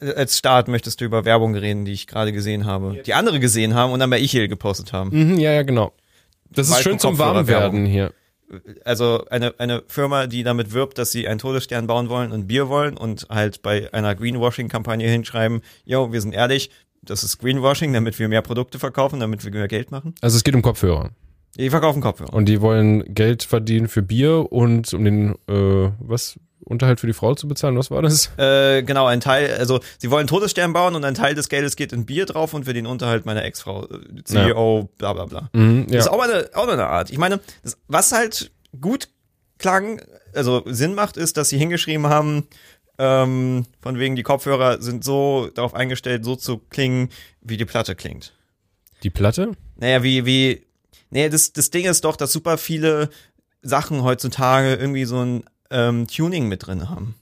als Start möchtest du über Werbung reden, die ich gerade gesehen habe, die andere gesehen haben und dann bei Ichel gepostet haben. Mhm, ja, ja, genau. Das ist schön zum. Warmwerden hier. Also eine, eine Firma, die damit wirbt, dass sie einen Todesstern bauen wollen und Bier wollen und halt bei einer Greenwashing-Kampagne hinschreiben, yo, wir sind ehrlich, das ist Greenwashing, damit wir mehr Produkte verkaufen, damit wir mehr Geld machen. Also es geht um Kopfhörer. Die verkaufen Kopfhörer. Und die wollen Geld verdienen für Bier und um den, äh, was, Unterhalt für die Frau zu bezahlen. Was war das? Äh, genau, ein Teil, also sie wollen Todesstern bauen und ein Teil des Geldes geht in Bier drauf und für den Unterhalt meiner Ex-Frau, äh, CEO, bla bla bla. Mhm, ja. Das ist auch mal eine, auch mal eine Art. Ich meine, das, was halt gut klang, also Sinn macht, ist, dass sie hingeschrieben haben, ähm, von wegen die Kopfhörer sind so darauf eingestellt, so zu klingen, wie die Platte klingt. Die Platte? Naja, wie, wie, nee, das, das Ding ist doch, dass super viele Sachen heutzutage irgendwie so ein ähm, Tuning mit drin haben.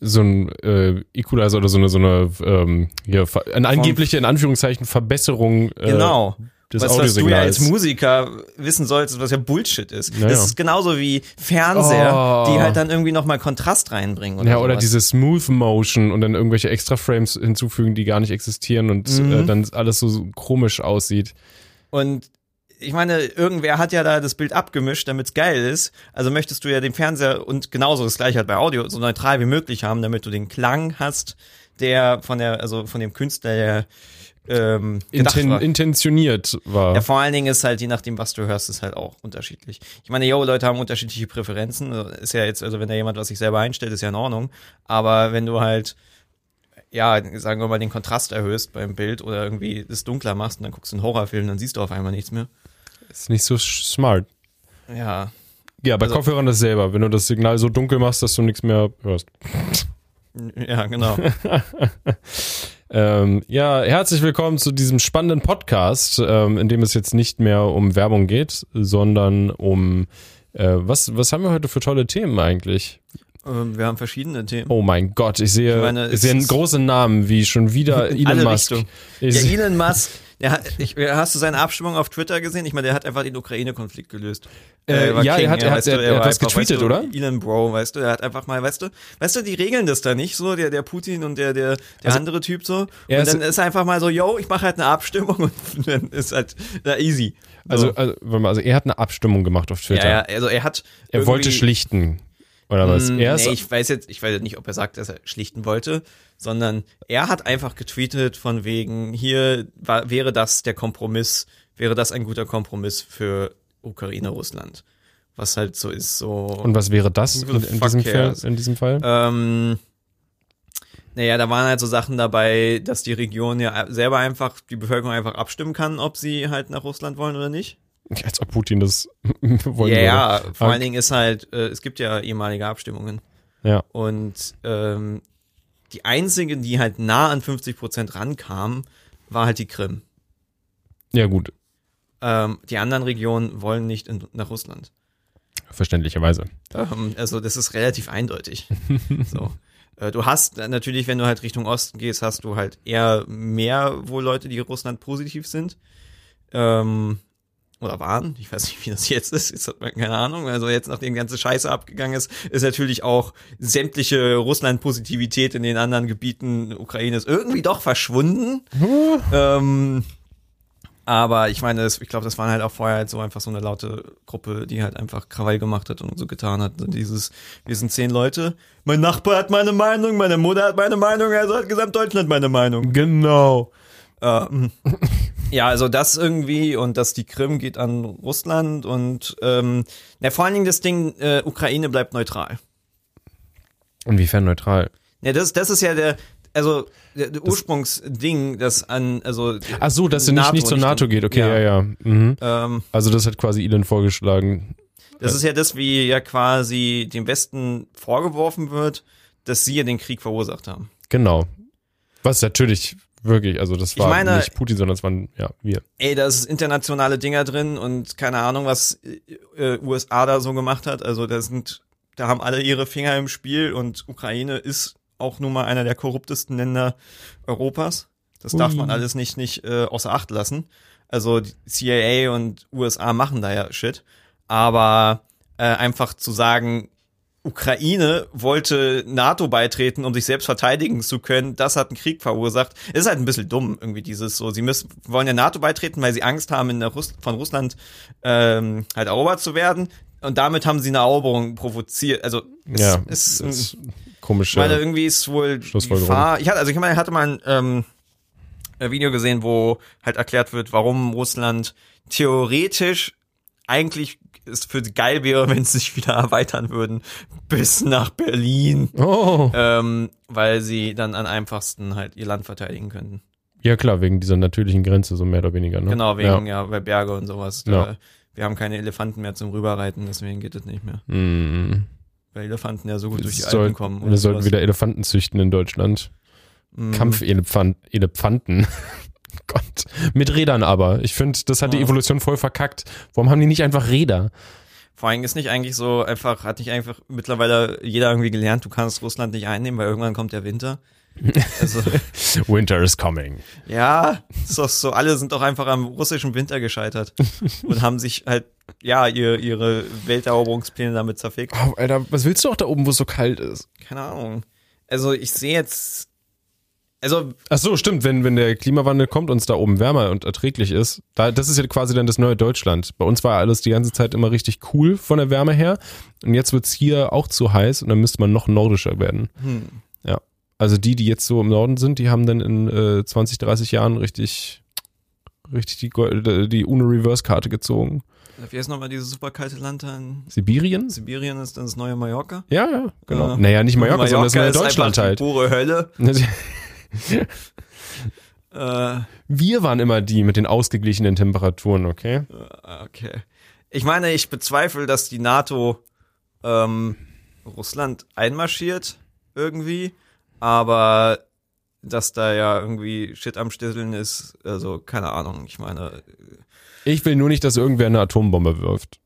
So ein äh, Equalizer oder so eine, so eine ähm, hier, eine angebliche, in Anführungszeichen, Verbesserung äh, Genau. des was, was du ja als. Musiker wissen solltest, was ja Bullshit ist. Ja, das ist genauso wie Fernseher, Oh. die halt dann irgendwie nochmal Kontrast reinbringen. Oder ja, oder sowas. diese Smooth Motion und dann irgendwelche extra Frames hinzufügen, die gar nicht existieren und Mhm. äh, dann alles so komisch aussieht. Und ich meine, irgendwer hat ja da das Bild abgemischt, damit's geil ist. Also möchtest du ja den Fernseher und genauso das gleiche halt bei Audio so neutral wie möglich haben, damit du den Klang hast, der von der, also von dem Künstler, der ähm, Inten war. intentioniert war. Ja, vor allen Dingen ist halt, je nachdem, was du hörst, ist halt auch unterschiedlich. Ich meine, yo, Leute haben unterschiedliche Präferenzen. Ist ja jetzt, also wenn da jemand was sich selber einstellt, ist ja in Ordnung. Aber wenn du halt, ja, sagen wir mal, den Kontrast erhöhst beim Bild oder irgendwie es dunkler machst und dann guckst du einen Horrorfilm, dann siehst du auf einmal nichts mehr. Ist nicht so smart. Ja. Ja, bei Also- Kopfhörern das selber. Wenn du das Signal so dunkel machst, dass du nichts mehr hörst. Ja, genau. Ähm, ja, herzlich willkommen zu diesem spannenden Podcast, ähm, in dem es jetzt nicht mehr um Werbung geht, sondern um äh, was, was haben wir heute für tolle Themen eigentlich? ähm, wir haben verschiedene Themen. Oh mein Gott, ich sehe, Ich meine, ich sehe großen Namen, wie schon wieder Elon Musk. Richtungen. Ich Ja, Elon Musk, hat, ich, hast du seine Abstimmung auf Twitter gesehen? Ich meine, der hat einfach den Ukraine-Konflikt gelöst. Äh, ja, er hat- er hat- du, er- er hat was getweetet, weißt du, oder? Elon Bro, weißt du, er hat einfach mal, weißt du, weißt du, die regeln das da nicht so, der, der Putin und der, der, der Also, andere Typ so. Und er ist- dann ist einfach mal so, yo, ich mache halt eine Abstimmung und dann ist halt da easy. So. also, also, also er hat eine Abstimmung gemacht auf Twitter. ja, ja, also er hat. Er wollte schlichten. Oder was? Mm, Er nee, ich weiß jetzt, ich weiß nicht, ob er sagt, dass er schlichten wollte, sondern er hat einfach getweetet von wegen, hier war, wäre das der Kompromiss, wäre das ein guter Kompromiss für Ukraine, Russland. Was halt so ist, so. und was wäre das in, in, diesem Fall, in diesem Fall? Ähm, naja, da waren halt so Sachen dabei, dass die Region ja selber einfach, die Bevölkerung einfach abstimmen kann, ob sie halt nach Russland wollen oder nicht. Als ob Putin das wollen Ja, würde. ja, vor Ah. allen Dingen ist halt, äh, es gibt ja ehemalige Abstimmungen. Ja. Und ähm, die einzige, die halt nah an 50 Prozent rankam, war halt die Krim. Ja, gut. Ähm, die anderen Regionen wollen nicht in, nach Russland. Verständlicherweise. Ähm, also das ist relativ eindeutig. so. Äh, Du hast natürlich, wenn du halt Richtung Osten gehst, hast du halt eher mehr wohl Leute, die Russland positiv sind. Ähm, oder waren. Ich weiß nicht, wie das jetzt ist. Jetzt hat man keine Ahnung. Also jetzt, nachdem die ganze Scheiße abgegangen ist, ist natürlich auch sämtliche Russland-Positivität in den anderen Gebieten Ukraines irgendwie doch verschwunden. ähm, aber ich meine, das, ich glaube, das waren halt auch vorher halt so einfach so eine laute Gruppe, die halt einfach Krawall gemacht hat und so getan hat. Dieses, wir sind zehn Leute. Mein Nachbar hat meine Meinung, meine Mutter hat meine Meinung, also hat Gesamtdeutschland meine Meinung. Genau. Ähm, ja, also das irgendwie und dass die Krim geht an Russland und ähm, na, vor allen Dingen das Ding, äh, Ukraine bleibt neutral. Inwiefern neutral? Ja, das, das ist ja der, also der, der Ursprungsding, das an, also Ach so, dass er nicht, nicht zur NATO geht. Okay, ja, ja. Mhm. Ähm, Also das hat quasi Elon vorgeschlagen. das ist ja das, wie ja quasi dem Westen vorgeworfen wird, dass sie ja den Krieg verursacht haben. Genau. Was natürlich wirklich, also das Ich war meine- nicht Putin, sondern es waren, ja, wir. Ey, da ist internationale Dinger drin und keine Ahnung, was äh, USA da so gemacht hat. Also da sind, da haben alle ihre Finger im Spiel und Ukraine ist auch nun mal einer der korruptesten Länder Europas. Das darf Ui. man alles nicht nicht äh, außer Acht lassen. Also die CIA und USA machen da ja Shit, aber äh, einfach zu sagen, Ukraine wollte NATO beitreten, um sich selbst verteidigen zu können. Das hat einen Krieg verursacht. Es ist halt ein bisschen dumm, irgendwie dieses so. Sie müssen, wollen der NATO beitreten, weil sie Angst haben, in der Russ von Russland ähm, halt erobert zu werden. Und damit haben sie eine Eroberung provoziert. Also es, ja, es ist komisch. ich meine, irgendwie ist wohl. Gefahr. Ich hatte, also ich meine, ich hatte mal ein ähm, ein Video gesehen, wo halt erklärt wird, warum Russland theoretisch eigentlich es für geil wäre, wenn sie sich wieder erweitern würden bis nach Berlin, Oh, ähm, weil sie dann am einfachsten halt ihr Land verteidigen könnten. ja klar, wegen dieser natürlichen Grenze, so mehr oder weniger. Ne? Genau, wegen Ja. ja, bei Berge und sowas. Ja. Da, wir haben keine Elefanten mehr zum Rüberreiten, deswegen geht es nicht mehr. Mm. Weil Elefanten ja so gut durch die Wir Alpen kommen. wir sollten wieder Elefanten züchten in Deutschland. Mhm. Kampfelefant, Elefanten. Gott. Mit Rädern aber. Ich finde, das hat die. Evolution voll verkackt. Warum haben die nicht einfach Räder? Vor allem ist nicht eigentlich so einfach, hat nicht einfach mittlerweile jeder irgendwie gelernt, du kannst Russland nicht einnehmen, weil irgendwann kommt der Winter. Also, Winter is coming. ja, ist doch so, alle sind doch einfach am russischen Winter gescheitert und haben sich halt, ja, ihr, ihre Welteroberungspläne damit zerfickt. Oh, Alter, was willst du auch da oben, wo es so kalt ist? Keine Ahnung. Also, ich sehe jetzt, also, Ach so, stimmt, wenn, wenn der Klimawandel kommt und es da oben wärmer und erträglich ist, da, das ist ja quasi dann das neue Deutschland. Bei uns war alles die ganze Zeit immer richtig cool von der Wärme her und jetzt wird's hier auch zu heiß und dann müsste man noch nordischer werden. hm, Ja. Also die, die jetzt so im Norden sind, die haben dann in äh, 20, 30 Jahren richtig, richtig die, Gold- die UNO-Reverse-Karte gezogen. wie heißt nochmal dieses super kalte Land da in Sibirien? Sibirien, ist dann das neue Mallorca? Ja, ja, genau. Ja. Naja, nicht Mallorca, sondern das neue Deutschland halt. Pure Hölle. Äh, Wir waren immer die mit den ausgeglichenen Temperaturen, okay? Okay. Ich meine, ich bezweifle, dass die NATO ähm, Russland einmarschiert irgendwie, aber dass da ja irgendwie Shit am Stisseln ist, also keine Ahnung. Ich meine, Ich will nur nicht, dass irgendwer eine Atombombe wirft.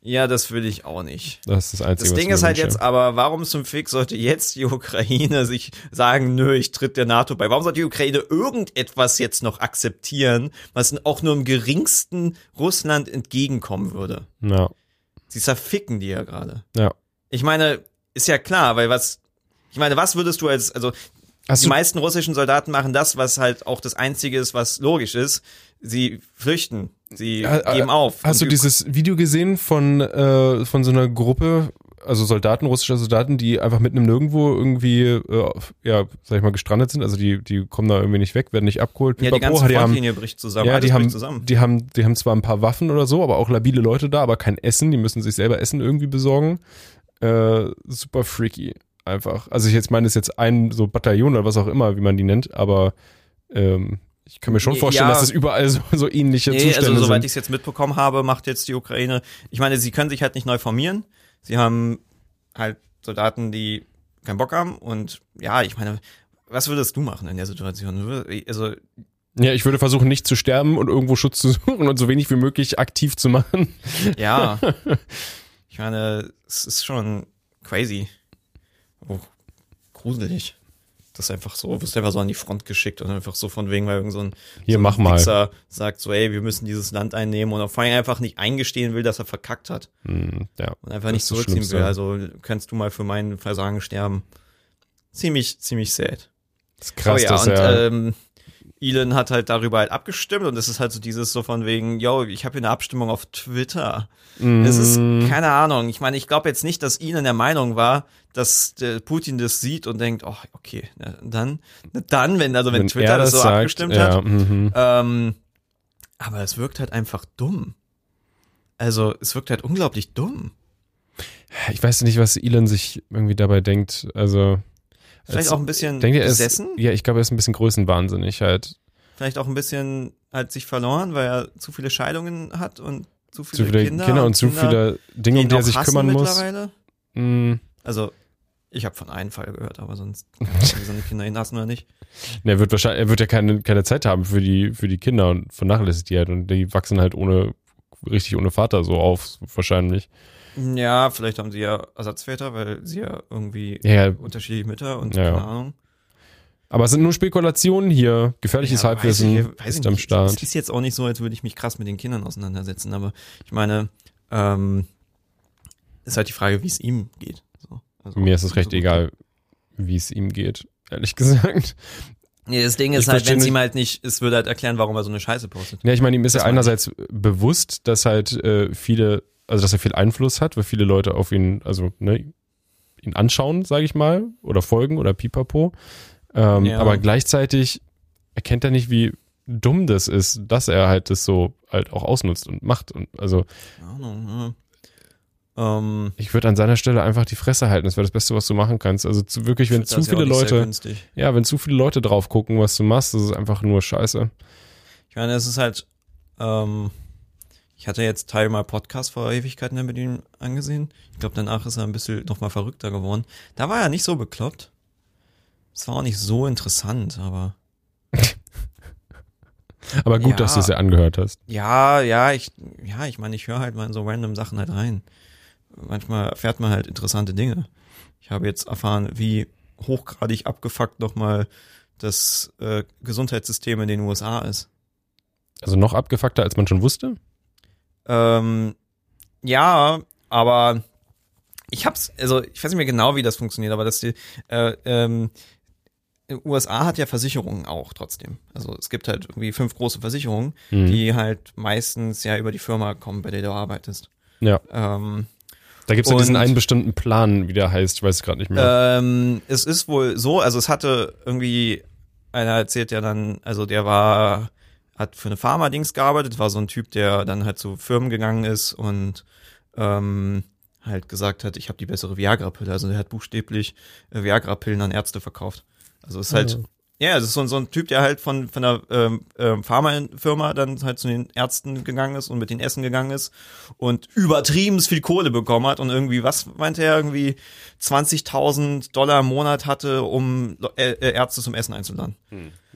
Ja, das will ich auch nicht. Das ist das Einzige, Das Ding ist halt wünsche. jetzt aber, warum zum Fick sollte jetzt die Ukraine sich sagen, nö, ich tritt der NATO bei? Warum sollte die Ukraine irgendetwas jetzt noch akzeptieren, was auch nur im geringsten Russland entgegenkommen würde? Ja, Sie zerficken die ja gerade. ja. Ich meine, ist ja klar, weil was, ich meine, was würdest du als, also Hast die meisten russischen Soldaten machen das, was halt auch das Einzige ist, was logisch ist. Sie flüchten, sie äh, geben auf. hast du dieses Video gesehen von, äh, von so einer Gruppe, also Soldaten, russischer Soldaten, die einfach mitten im Nirgendwo irgendwie, äh, ja, sag ich mal, gestrandet sind? Also die, die kommen da irgendwie nicht weg, werden nicht abgeholt. ja, die ganze die haben, bricht zusammen. ja, die haben, zusammen. die haben, die haben zwar ein paar Waffen oder so, aber auch labile Leute da, aber kein Essen. Die müssen sich selber Essen irgendwie besorgen. Äh, super freaky, einfach. Also ich jetzt meine, es ist jetzt ein so Bataillon oder was auch immer, wie man die nennt, aber ähm, ich kann mir schon vorstellen, ja. dass es überall so, so ähnliche Nee, Zustände also soweit ich es jetzt mitbekommen habe, macht jetzt die Ukraine, ich meine, sie können sich halt nicht neu formieren. Sie haben halt Soldaten, die keinen Bock haben und ja, ich meine, was würdest du machen in der Situation? Also Ja, ich würde versuchen, nicht zu sterben und irgendwo Schutz zu suchen und so wenig wie möglich aktiv zu machen. Ja. ich meine, es ist schon crazy. Oh, gruselig. Das ist einfach so, wirst einfach so an die Front geschickt und einfach so von wegen, weil irgend so ein, Hier, so ein mach mal. Wichser sagt so, ey, wir müssen dieses Land einnehmen und vor allem einfach nicht eingestehen will, dass er verkackt hat Hm, ja. und einfach nicht zurückziehen will. Also kannst du mal für mein Versagen sterben. Ziemlich, ziemlich sad. Das ist krass, oh ja, dass und er, ähm, Elon hat halt darüber halt abgestimmt und es ist halt so dieses so von wegen, yo, ich habe hier eine Abstimmung auf Twitter. Es ist, mm, keine Ahnung. Ich meine, ich glaube jetzt nicht, dass Elon der Meinung war, dass der Putin das sieht und denkt, oh, okay, na, dann, na, dann, wenn, also wenn, Twitter er das so sagt, abgestimmt ja, hat. mhm. Ähm, aber es wirkt halt einfach dumm. Also, es wirkt halt unglaublich dumm. Ich weiß nicht, was Elon sich irgendwie dabei denkt. Also, Vielleicht als- auch ein bisschen denkt ihr, er ist, besessen. ja, ich glaube, er ist ein bisschen größenwahnsinnig halt. Vielleicht auch ein bisschen halt sich verloren, weil er zu viele Scheidungen hat und zu viele, Zu viele Kinder, Kinder, und zu viele Dinge, um die er sich kümmern muss. Mm, Also, ich habe von einem Fall gehört, aber sonst, ob seine Kinder ihn hassen oder nicht. er wird wahrscheinlich, er wird ja keine, keine Zeit haben für die, für die Kinder und vernachlässigt die halt und die wachsen halt ohne, richtig ohne Vater so auf, wahrscheinlich. Ja, vielleicht haben sie ja Ersatzväter, weil sie ja irgendwie Ja, unterschiedliche Mütter und Ja, keine. Ahnung. aber es sind nur Spekulationen hier. Gefährliches Ja, Halbwissen weiß ich, weiß ist ich am. Start. Es ist jetzt auch nicht so, als würde ich mich krass mit den Kindern auseinandersetzen, aber ich meine, ähm, ist halt die Frage, wie es ihm geht. So. Also, Mir ist es recht so egal, wie es ihm geht, ehrlich gesagt. Nee, das Ding Ich ist halt, verstehe wenn es ihm halt nicht, es würde halt erklären, warum er so eine Scheiße postet. Ja, ich meine, ihm ist Das ja meine ich. einerseits bewusst, dass halt äh, viele, also dass er viel Einfluss hat, weil viele Leute auf ihn, also ne, ihn anschauen, sage ich mal, oder folgen oder pipapo. Ähm, Ja. Aber gleichzeitig erkennt er nicht, wie dumm das ist, dass er halt das so halt auch ausnutzt und macht. Und also Ahnung, ja. Ähm, ich würde an seiner Stelle einfach die Fresse halten. Das wäre das Beste, was du machen kannst. Also zu, wirklich, wenn zu ja viele sehr Leute, ja, wenn zu viele Leute drauf gucken, was du machst, das ist einfach nur Scheiße. Ich meine, es ist halt, ähm, ich hatte jetzt Teil mal Podcast vor Ewigkeiten mit ihm angesehen. Ich glaube, danach ist er ein bisschen nochmal verrückter geworden. Da war er nicht so bekloppt. Es war auch nicht so interessant, aber Aber gut, Ja. dass du es ja angehört hast. ja, ja, ich, ja, ich meine, ich höre halt mal in so random Sachen halt rein. Manchmal erfährt man halt interessante Dinge. Ich habe jetzt erfahren, wie hochgradig abgefuckt nochmal das äh, Gesundheitssystem in den USA ist. Also noch abgefuckter, als man schon wusste. Ähm, ja, aber ich hab's, also ich weiß nicht mehr genau, wie das funktioniert, aber dass die, äh, ähm, USA hat ja Versicherungen auch trotzdem. Also es gibt halt irgendwie fünf große Versicherungen, Mhm. die halt meistens ja über die Firma kommen, bei der du arbeitest. Ja. Ähm, Da gibt's ja diesen einen bestimmten Plan, wie der heißt, ich weiß es gerade nicht mehr. ähm, es ist wohl so, also es hatte irgendwie, einer erzählt ja dann, also der war, hat für eine Pharma-Dings gearbeitet, war so ein Typ, der dann halt zu Firmen gegangen ist und ähm, halt gesagt hat, ich habe die bessere Viagra-Pille. Also der hat buchstäblich äh, Viagra-Pillen an Ärzte verkauft. Also es ist halt, ja, es ist so, ein- so ein Typ, der halt von, von einer ähm, ähm, Pharmafirma dann halt zu den Ärzten gegangen ist und mit den Essen gegangen ist und übertrieben viel Kohle bekommen hat und irgendwie, was meinte er, irgendwie 20.000 Dollar im Monat hatte, um Ärzte zum Essen einzuladen.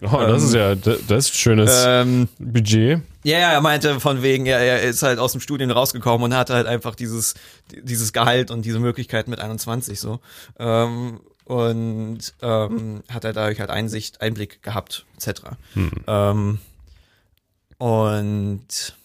oh, das ähm, ist ja, das, das ist schönes Ähm, Budget. ja, ja, er meinte von wegen, er, er ist halt aus dem Studium rausgekommen und hatte halt einfach dieses, dieses Gehalt und diese Möglichkeit mit 21 so. Ähm, und ähm, hat er dadurch halt Einsicht, Einblick gehabt, etc. Ähm, und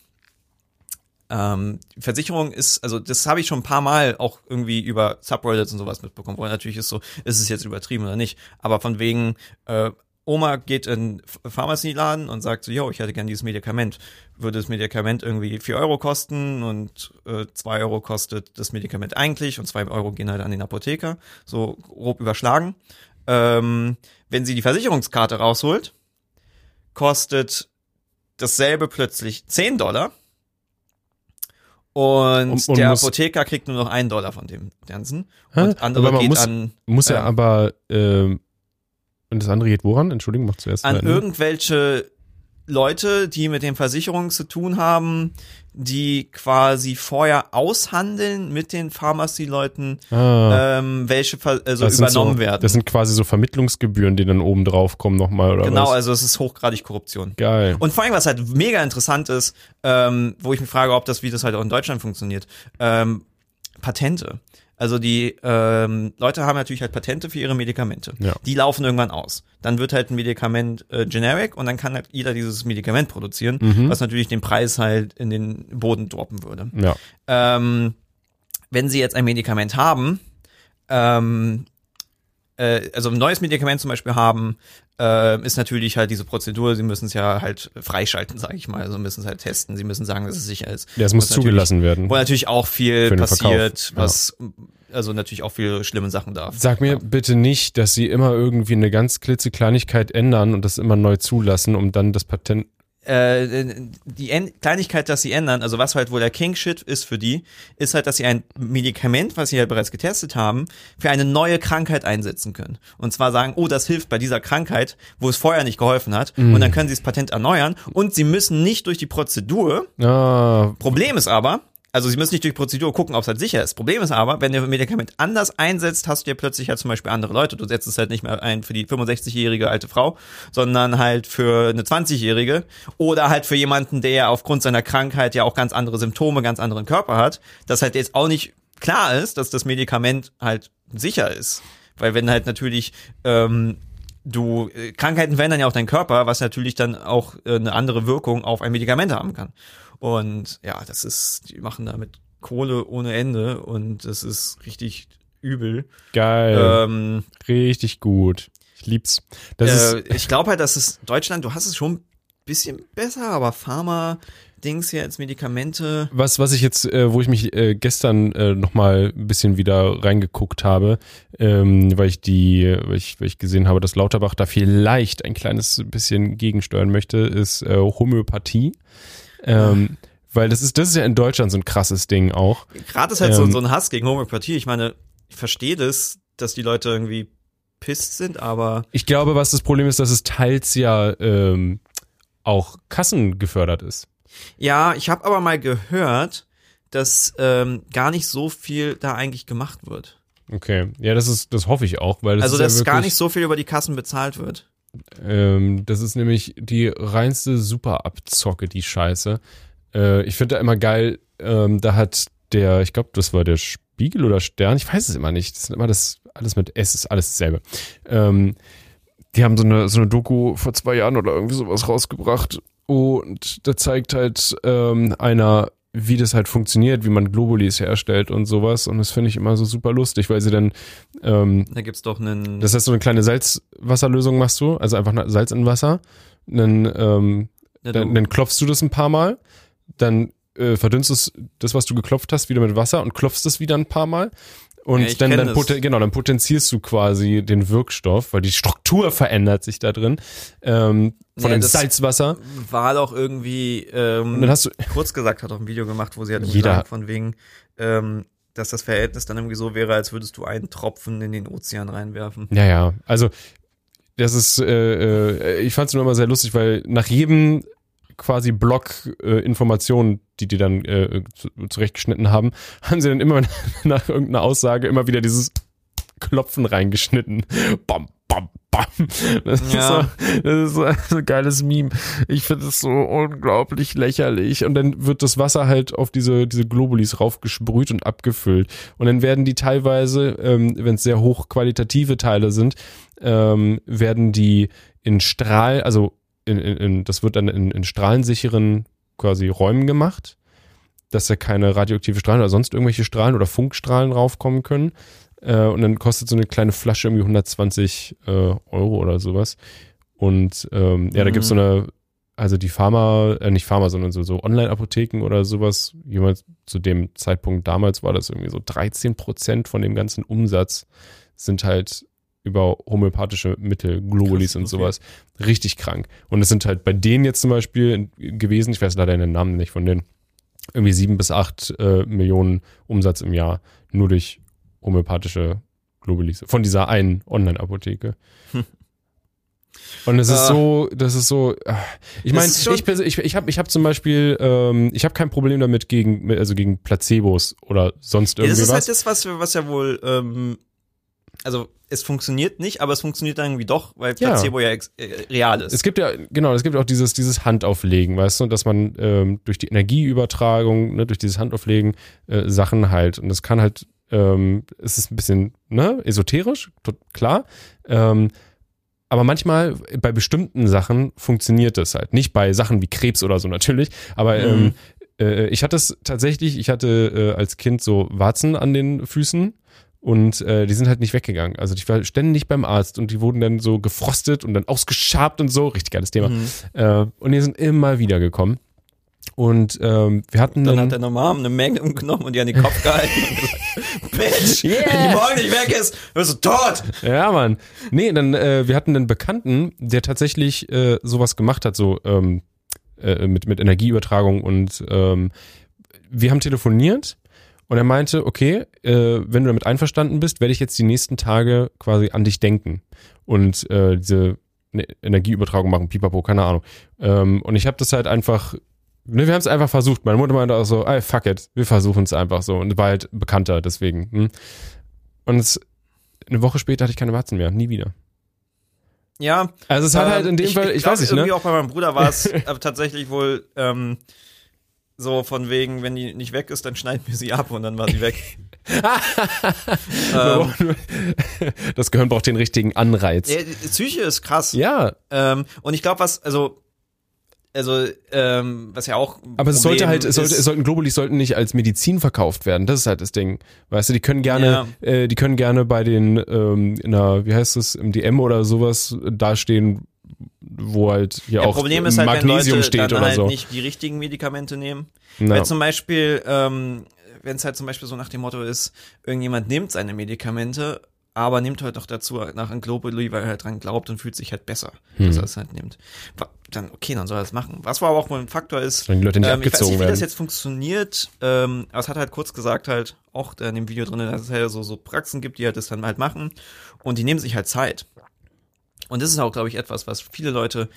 ähm, Versicherung ist, also das habe ich schon ein paar Mal auch irgendwie über Subreddits und sowas mitbekommen, wo natürlich ist so, ist es jetzt übertrieben oder nicht, aber von wegen, äh, Oma geht in Ph- Pharmazieladen und sagt so, yo, ich hätte gern dieses Medikament. Würde das Medikament irgendwie 4 Euro kosten und äh, 2 Euro kostet das Medikament eigentlich und 2 Euro gehen halt an den Apotheker, so grob überschlagen. Ähm, wenn sie die Versicherungskarte rausholt, kostet dasselbe plötzlich 10 Dollar. Und, Und- und der Apotheker kriegt nur noch einen Dollar von dem Ganzen. Hä? Und andere geht muss- an, Muss ja ähm, aber, ähm, und das andere geht woran? Entschuldigung, mach zuerst. an irgendwelche Leute, die mit den Versicherungen zu tun haben, die quasi vorher aushandeln mit den Pharmacy-Leuten, ah, ähm, welche ver also das übernommen so, werden. Das sind quasi so Vermittlungsgebühren, die dann oben drauf kommen nochmal, oder genau, was? also es ist hochgradig Korruption. Geil. Und vor allem, was halt mega interessant ist, ähm, wo ich mich frage, ob das, wie das halt auch in Deutschland funktioniert, ähm, Patente. Also die ähm, Leute haben natürlich halt Patente für ihre Medikamente. Ja. Die laufen irgendwann aus. Dann wird halt ein Medikament äh, generic und dann kann halt jeder dieses Medikament produzieren, Mhm. was natürlich den Preis halt in den Boden droppen würde. Ja. Ähm, wenn sie jetzt ein Medikament haben, ähm, äh, also ein neues Medikament zum Beispiel haben, äh, ist natürlich halt diese Prozedur, sie müssen es ja halt freischalten, sage ich mal. Also müssen es halt testen, sie müssen sagen, dass es sicher ist. Ja, es muss zugelassen werden. Wo natürlich auch viel passiert, ja. was also natürlich auch viele schlimme Sachen darf. Sag mir bitte nicht, dass sie immer irgendwie eine ganz klitzekleinigkeit ändern und das immer neu zulassen, um dann das Patent. Äh, die En Kleinigkeit, dass sie ändern, also was halt wohl der King-Shit ist für die, ist halt, dass sie ein Medikament, was sie halt bereits getestet haben, für eine neue Krankheit einsetzen können. Und zwar sagen, oh, das hilft bei dieser Krankheit, wo es vorher nicht geholfen hat. Und dann können sie das Patent erneuern. Und sie müssen nicht durch die Prozedur. Ah, Problem ist aber, also sie müssen nicht durch Prozedur gucken, ob es halt sicher ist. Problem ist aber, wenn du ein Medikament anders einsetzt, hast du ja plötzlich halt zum Beispiel andere Leute. Du setzt es halt nicht mehr ein für die 65-jährige alte Frau, sondern halt für eine 20-jährige oder halt für jemanden, der aufgrund seiner Krankheit ja auch ganz andere Symptome, ganz anderen Körper hat, dass halt jetzt auch nicht klar ist, dass das Medikament halt sicher ist. Weil wenn halt natürlich ähm, du äh, Krankheiten verändern ja auch deinen Körper, was natürlich dann auch äh, eine andere Wirkung auf ein Medikament haben kann. Und ja, das ist, die machen damit Kohle ohne Ende und das ist richtig übel. Geil. Ähm, Richtig gut. Ich lieb's. Äh, ich glaube halt, dass es Deutschland, du hast es schon ein bisschen besser, aber Pharma, Dings hier als Medikamente. was, was ich jetzt, äh, wo ich mich äh, gestern äh, nochmal ein bisschen wieder reingeguckt habe, ähm, weil ich die, weil ich, weil ich gesehen habe, dass Lauterbach da vielleicht ein kleines bisschen gegensteuern möchte, ist äh, Homöopathie. Ähm, weil das ist, das ist ja in Deutschland so ein krasses Ding auch. Gerade ist halt so, Ähm. so ein Hass gegen Homöopathie. Ich meine, ich verstehe das, dass die Leute irgendwie pisst sind, aber Ich glaube, was das Problem ist, dass es teils ja ähm, auch kassengefördert ist. ja, ich habe aber mal gehört, dass ähm, gar nicht so viel da eigentlich gemacht wird. Okay, ja, das ist, das hoffe ich auch, weil das also, ist ja dass wirklich, gar nicht so viel über die Kassen bezahlt wird. Ähm, das ist nämlich die reinste Superabzocke, die Scheiße. Äh, ich finde da immer geil, ähm, da hat der, ich glaube, das war der Spiegel oder Stern, ich weiß es immer nicht. Das ist immer das, alles mit S, ist alles dasselbe. Ähm, die haben so eine, so eine Doku vor zwei Jahren oder irgendwie sowas rausgebracht und da zeigt halt ähm, einer, wie das halt funktioniert, wie man Globulis herstellt und sowas. Und das finde ich immer so super lustig, weil sie dann ähm, Da gibt's doch einen. das heißt, so eine kleine Salzwasserlösung machst du, also einfach Salz in Wasser. Dann, ähm, Ja, dann, dann klopfst du das ein paar Mal. Dann äh, verdünnst du das, was du geklopft hast, wieder mit Wasser und klopfst es wieder ein paar Mal. Und Ja, dann, dann, poten, genau, dann potenzierst du quasi den Wirkstoff, weil die Struktur verändert sich da drin ähm, von Ja, dem das- Salzwasser. war doch irgendwie, ähm, Und dann hast du, kurz gesagt, hat auch ein Video gemacht, wo sie halt Jeder- sagen, von wegen, ähm, dass das Verhältnis dann irgendwie so wäre, als würdest du einen Tropfen in den Ozean reinwerfen. Ja, ja. Also das ist, äh, äh, ich fand es nur immer sehr lustig, weil nach jedem quasi Block äh, Informationen, die die dann äh, zu, zurechtgeschnitten haben, haben sie dann immer nach irgendeiner Aussage immer wieder dieses Klopfen reingeschnitten. Bam, bam, bam. Das ist, Ja. so, das ist so ein so geiles Meme. Ich finde es so unglaublich lächerlich. Und dann wird das Wasser halt auf diese, diese Globulis raufgesprüht und abgefüllt. Und dann werden die teilweise, ähm, wenn es sehr hochqualitative Teile sind, ähm, werden die in Strahl, also in, in, in, das wird dann in, in strahlensicheren quasi Räumen gemacht, dass da keine radioaktive Strahlen oder sonst irgendwelche Strahlen oder Funkstrahlen raufkommen können. Äh, und dann kostet so eine kleine Flasche irgendwie 120 äh, Euro oder sowas. Und ähm, ja, da Mhm. gibt's so eine, also die Pharma, äh, nicht Pharma, sondern so, so Online-Apotheken oder sowas. Jemand zu dem Zeitpunkt damals war das irgendwie so 13 Prozent von dem ganzen Umsatz sind halt über homöopathische Mittel, Globulis Krass, und okay. sowas. Richtig krank. Und es sind halt bei denen jetzt zum Beispiel gewesen, ich weiß leider den Namen nicht von denen, irgendwie sieben bis acht äh, Millionen Umsatz im Jahr nur durch homöopathische Globulis von dieser einen Online-Apotheke. Hm. Und es ist Ah. so, das ist so. ah, Ich meine, ich, ich, ich habe ich hab zum Beispiel, ähm, ich habe kein Problem damit gegen, also gegen Placebos oder sonst Ja, irgendwie das ist was. halt das, was, was ja wohl, ähm, also es funktioniert nicht, aber es funktioniert dann irgendwie doch, weil Ja. Placebo ja, ex äh, real ist. Es gibt ja, genau, es gibt auch dieses, dieses Handauflegen, weißt du, dass man ähm, durch die Energieübertragung, ne, durch dieses Handauflegen äh, Sachen halt, und das kann halt, ähm, es ist ein bisschen, ne, esoterisch, klar, ähm, aber manchmal bei bestimmten Sachen funktioniert das halt. Nicht bei Sachen wie Krebs oder so natürlich, aber ähm, Mhm. äh, ich hatte es tatsächlich, ich hatte äh, als Kind so Warzen an den Füßen und äh, die sind halt nicht weggegangen. Also ich war ständig beim Arzt und die wurden dann so gefrostet und dann ausgeschabt und so. Richtig geiles Thema. Mhm. Äh, und die sind immer wieder gekommen. Und ähm, wir hatten Dann dann, hat deine Mom eine Menge genommen und die an den Kopf gehalten und gesagt, Bitch, Yeah. wenn die morgen nicht weg ist, wirst du tot. Ja, Mann. Nee, dann, äh, wir hatten einen Bekannten, der tatsächlich äh, sowas gemacht hat, so ähm, äh, mit, mit Energieübertragung und ähm, wir haben telefoniert und er meinte, okay, äh, wenn du damit einverstanden bist, werde ich jetzt die nächsten Tage quasi an dich denken und äh, diese ne, Energieübertragung machen, pipapo, keine Ahnung. Ähm, und ich habe das halt einfach, ne, wir haben es einfach versucht. Meine Mutter meinte auch so, ey, fuck it, wir versuchen es einfach so und war halt bekannter deswegen. Hm? Und es, eine Woche später hatte ich keine Warzen mehr, nie wieder. Ja, Also es hat ähm, halt in dem Fall, ich, glaub, weiß nicht, irgendwie ne? auch bei meinem Bruder war es aber tatsächlich wohl ähm, so von wegen, wenn die nicht weg ist, dann schneiden wir sie ab und dann war sie weg. ähm, Das Gehirn braucht den richtigen Anreiz. ja, Psyche ist krass. Ja, Ähm, und ich glaube, was, also, also ähm, was ja auch. Aber es sollte halt, es, sollte, es sollten Globulis sollten nicht als Medizin verkauft werden. Das ist halt das Ding. Weißt du, die können gerne, äh, die können gerne bei den, ähm, einer, wie heißt das, im DM oder sowas dastehen, wo halt hier Ja, auch Problem ist halt, Magnesium wenn Leute steht dann oder halt so. nicht die richtigen Medikamente nehmen. Ja. Weil zum Beispiel, ähm, wenn es halt zum Beispiel so nach dem Motto ist, irgendjemand nimmt seine Medikamente, aber nimmt halt noch dazu nach einem Globuli, weil er halt dran glaubt und fühlt sich halt besser, Hm. dass er es halt nimmt. Dann, okay, dann soll er es machen. Was aber auch wohl ein Faktor ist, Wenn die Leute nicht ähm, ich weiß nicht, wie das werden. jetzt funktioniert, ähm, aber es hat halt kurz gesagt halt, auch da in dem Video drin, dass es halt so, so Praxen gibt, die halt das dann halt machen und die nehmen sich halt Zeit. Und das ist auch, glaube ich, etwas, was viele Leute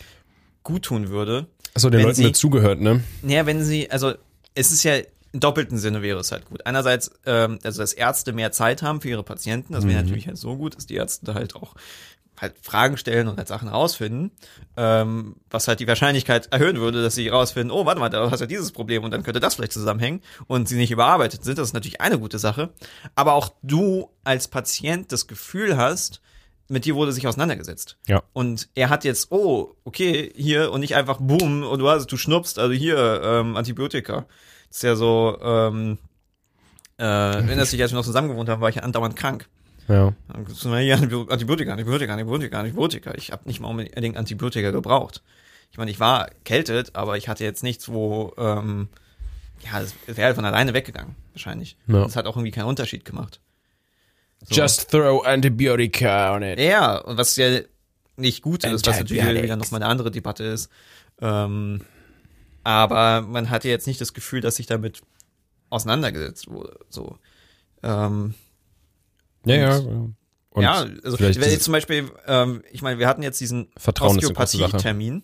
gut tun würde, Achso, den Leuten sie- wird zugehört, ne? naja, wenn sie, also es ist ja im doppelten Sinne wäre es halt gut. Einerseits, ähm, also dass Ärzte mehr Zeit haben für ihre Patienten, das wäre natürlich halt so gut, dass die Ärzte da halt auch halt Fragen stellen und halt Sachen rausfinden, ähm, was halt die Wahrscheinlichkeit erhöhen würde, dass sie rausfinden, oh, warte mal, da hast du ja dieses Problem und dann könnte das vielleicht zusammenhängen und sie nicht überarbeitet sind. Das ist natürlich eine gute Sache. Aber auch du als Patient das Gefühl hast, mit dir wurde sich auseinandergesetzt. Ja. Und er hat jetzt, oh, okay, hier und nicht einfach boom und du hast, du schnupst, also hier ähm, Antibiotika. Das ist ja so, ähm, äh, wenn das sich als wir noch zusammen gewohnt haben, war ich ja andauernd krank. Ja. Hier Antibiotika, Antibiotika, Antibiotika, Antibiotika. Ich habe nicht mal unbedingt Antibiotika gebraucht. Ich meine, ich war erkältet, aber ich hatte jetzt nichts, wo, ähm, ja, es wäre halt von alleine weggegangen, wahrscheinlich. Ja. Das hat auch irgendwie keinen Unterschied gemacht. So. Just throw Antibiotica on it. Ja, und was ja nicht gut ist, was natürlich wieder nochmal eine andere Debatte ist. Ähm, aber man hatte jetzt nicht das Gefühl, dass sich damit auseinandergesetzt wurde. So. Ähm, Ja, ja. Und ja, also vielleicht wenn zum Beispiel, ähm, ich meine, wir hatten jetzt diesen. Osteopathie-Termin.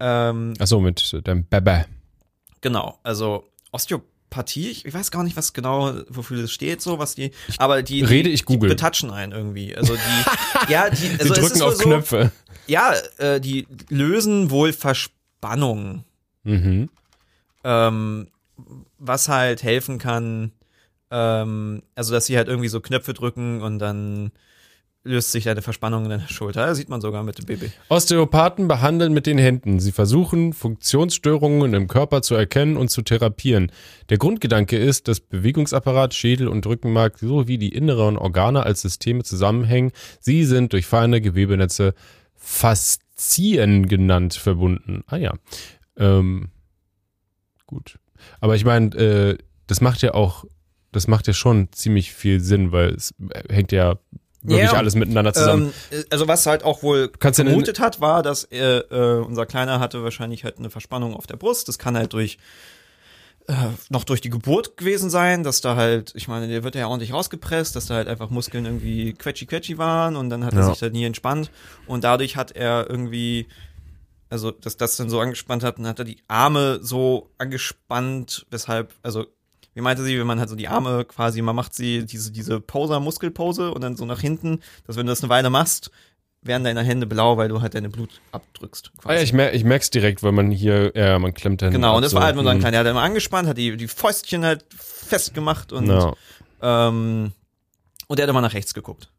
Ähm, Achso, mit dem Baba. Genau, also Osteopathie, ich, ich weiß gar nicht, was genau, wofür das steht, so, was die, aber die, rede, die, ich google. die betatschen einen irgendwie. Also die, ja, die, also es drücken auf so, Knöpfe. Ja, äh, die lösen wohl Verspannungen, Mhm. ähm, was halt helfen kann, ähm, also dass sie halt irgendwie so Knöpfe drücken und dann löst sich deine Verspannung in deiner Schulter. Das sieht man sogar mit dem Baby. Osteopathen behandeln mit den Händen. Sie versuchen, Funktionsstörungen im Körper zu erkennen und zu therapieren. Der Grundgedanke ist, dass Bewegungsapparat, Schädel und Rückenmark sowie die inneren Organe als Systeme zusammenhängen. Sie sind durch feine Gewebenetze Faszien genannt verbunden. Ah ja. Ähm, gut. Aber ich meine, äh, das macht ja auch, das macht ja schon ziemlich viel Sinn, weil es hängt ja wirklich Ja. alles miteinander zusammen. Ähm, äh, also was halt auch wohl Kannst vermutet hat, war, dass äh, äh, unser Kleiner hatte wahrscheinlich halt eine Verspannung auf der Brust. Das kann halt durch äh, noch durch die Geburt gewesen sein, dass da halt, ich meine, der wird ja ordentlich rausgepresst, dass da halt einfach Muskeln irgendwie quetschi quetschi waren und dann hat er Ja. sich halt nie entspannt und dadurch hat er irgendwie also dass das dann so angespannt hat und hat er die Arme so angespannt, weshalb, also wie meinte sie, wenn man halt so die Arme quasi, man macht sie diese, diese Poser, Muskelpose und dann so nach hinten, dass wenn du das eine Weile machst, werden deine Hände blau, weil du halt deine Blut abdrückst. Ah, Quasi. ja, ich, mer ich merk's direkt, weil man hier, ja, man klemmt dann. genau, und das so. war halt nur so ein kleiner, der hat immer angespannt, hat die, die Fäustchen halt festgemacht und, Ja. ähm, und der hat immer nach rechts geguckt.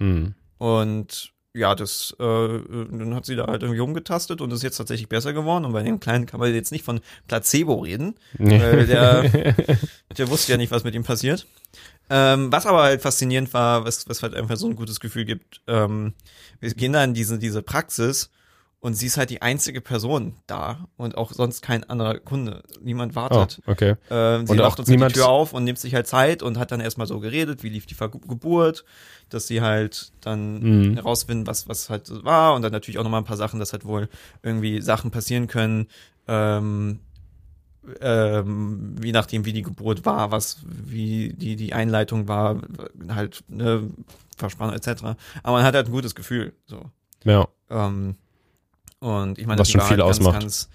Hm. Und ja, das, äh, dann hat sie da halt irgendwie rumgetastet und ist jetzt tatsächlich besser geworden. Und bei dem Kleinen kann man jetzt nicht von Placebo reden, weil der, der wusste ja nicht, was mit ihm passiert. Ähm, was aber halt faszinierend war, was, was halt einfach so ein gutes Gefühl gibt, ähm, wir gehen da in diese, diese Praxis und sie ist halt die einzige Person da und auch sonst kein anderer Kunde. Niemand Oh, wartet. okay. Ähm, sie Und macht uns die niemand- Tür auf und nimmt sich halt Zeit und hat dann erstmal so geredet, wie lief die Ver Geburt, dass sie halt dann Mhm. herausfinden, was, was halt war und dann natürlich auch nochmal ein paar Sachen, dass halt wohl irgendwie Sachen passieren können, ähm, ähm, je nachdem, wie die Geburt war, was, wie die, die Einleitung war, halt, ne, Verspannung etc. Aber man hat halt ein gutes Gefühl, so. Ja. Ähm, und ich meine, Was schon war viel halt ganz, ausmacht. Ganz,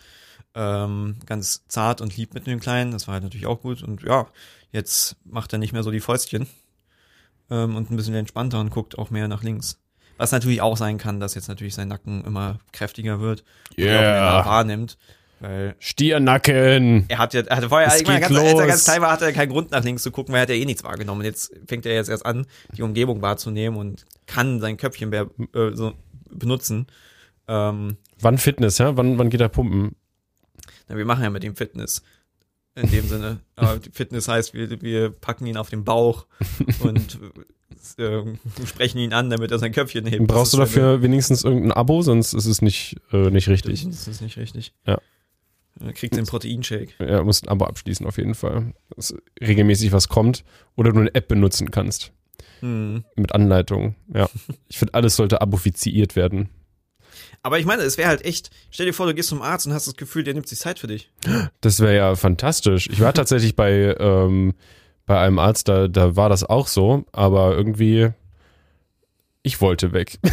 ähm, ganz zart und lieb mit dem Kleinen. Das war halt natürlich auch gut. Und ja, jetzt macht er nicht mehr so die Fäustchen ähm, und ein bisschen entspannter und guckt auch mehr nach links. Was natürlich auch sein kann, dass jetzt natürlich sein Nacken immer kräftiger wird und er Yeah. wahrnimmt. Weil Stiernacken. er hat ja, er hatte vorher, ich meine, ganz, als er ganz klein war, hatte er keinen Grund nach links zu gucken, weil er hat ja eh nichts wahrgenommen. Und jetzt fängt er jetzt erst an, die Umgebung wahrzunehmen und kann sein Köpfchen mehr, äh, so benutzen. Ähm, Wann Fitness, ja? Wann, wann geht er pumpen? Na, wir machen ja mit ihm Fitness. In dem Sinne. Aber Fitness heißt, wir, wir packen ihn auf den Bauch und äh, sprechen ihn an, damit er sein Köpfchen hebt. Brauchst du dafür wenigstens irgendein Abo, sonst ist es nicht, äh, nicht richtig. Das ist nicht richtig. Ja. Er kriegt den Proteinshake. Ja, musst ein Abo abschließen auf jeden Fall. Dass regelmäßig was kommt oder du eine App benutzen kannst. Hm. Mit Anleitung. Ja. Ich finde, alles sollte abofiziert werden. Aber ich meine, es wäre halt echt, stell dir vor, du gehst zum Arzt und hast das Gefühl, der nimmt sich Zeit für dich. Das wäre ja fantastisch. Ich war tatsächlich bei, ähm, bei einem Arzt, da, da war das auch so, aber irgendwie, ich wollte weg.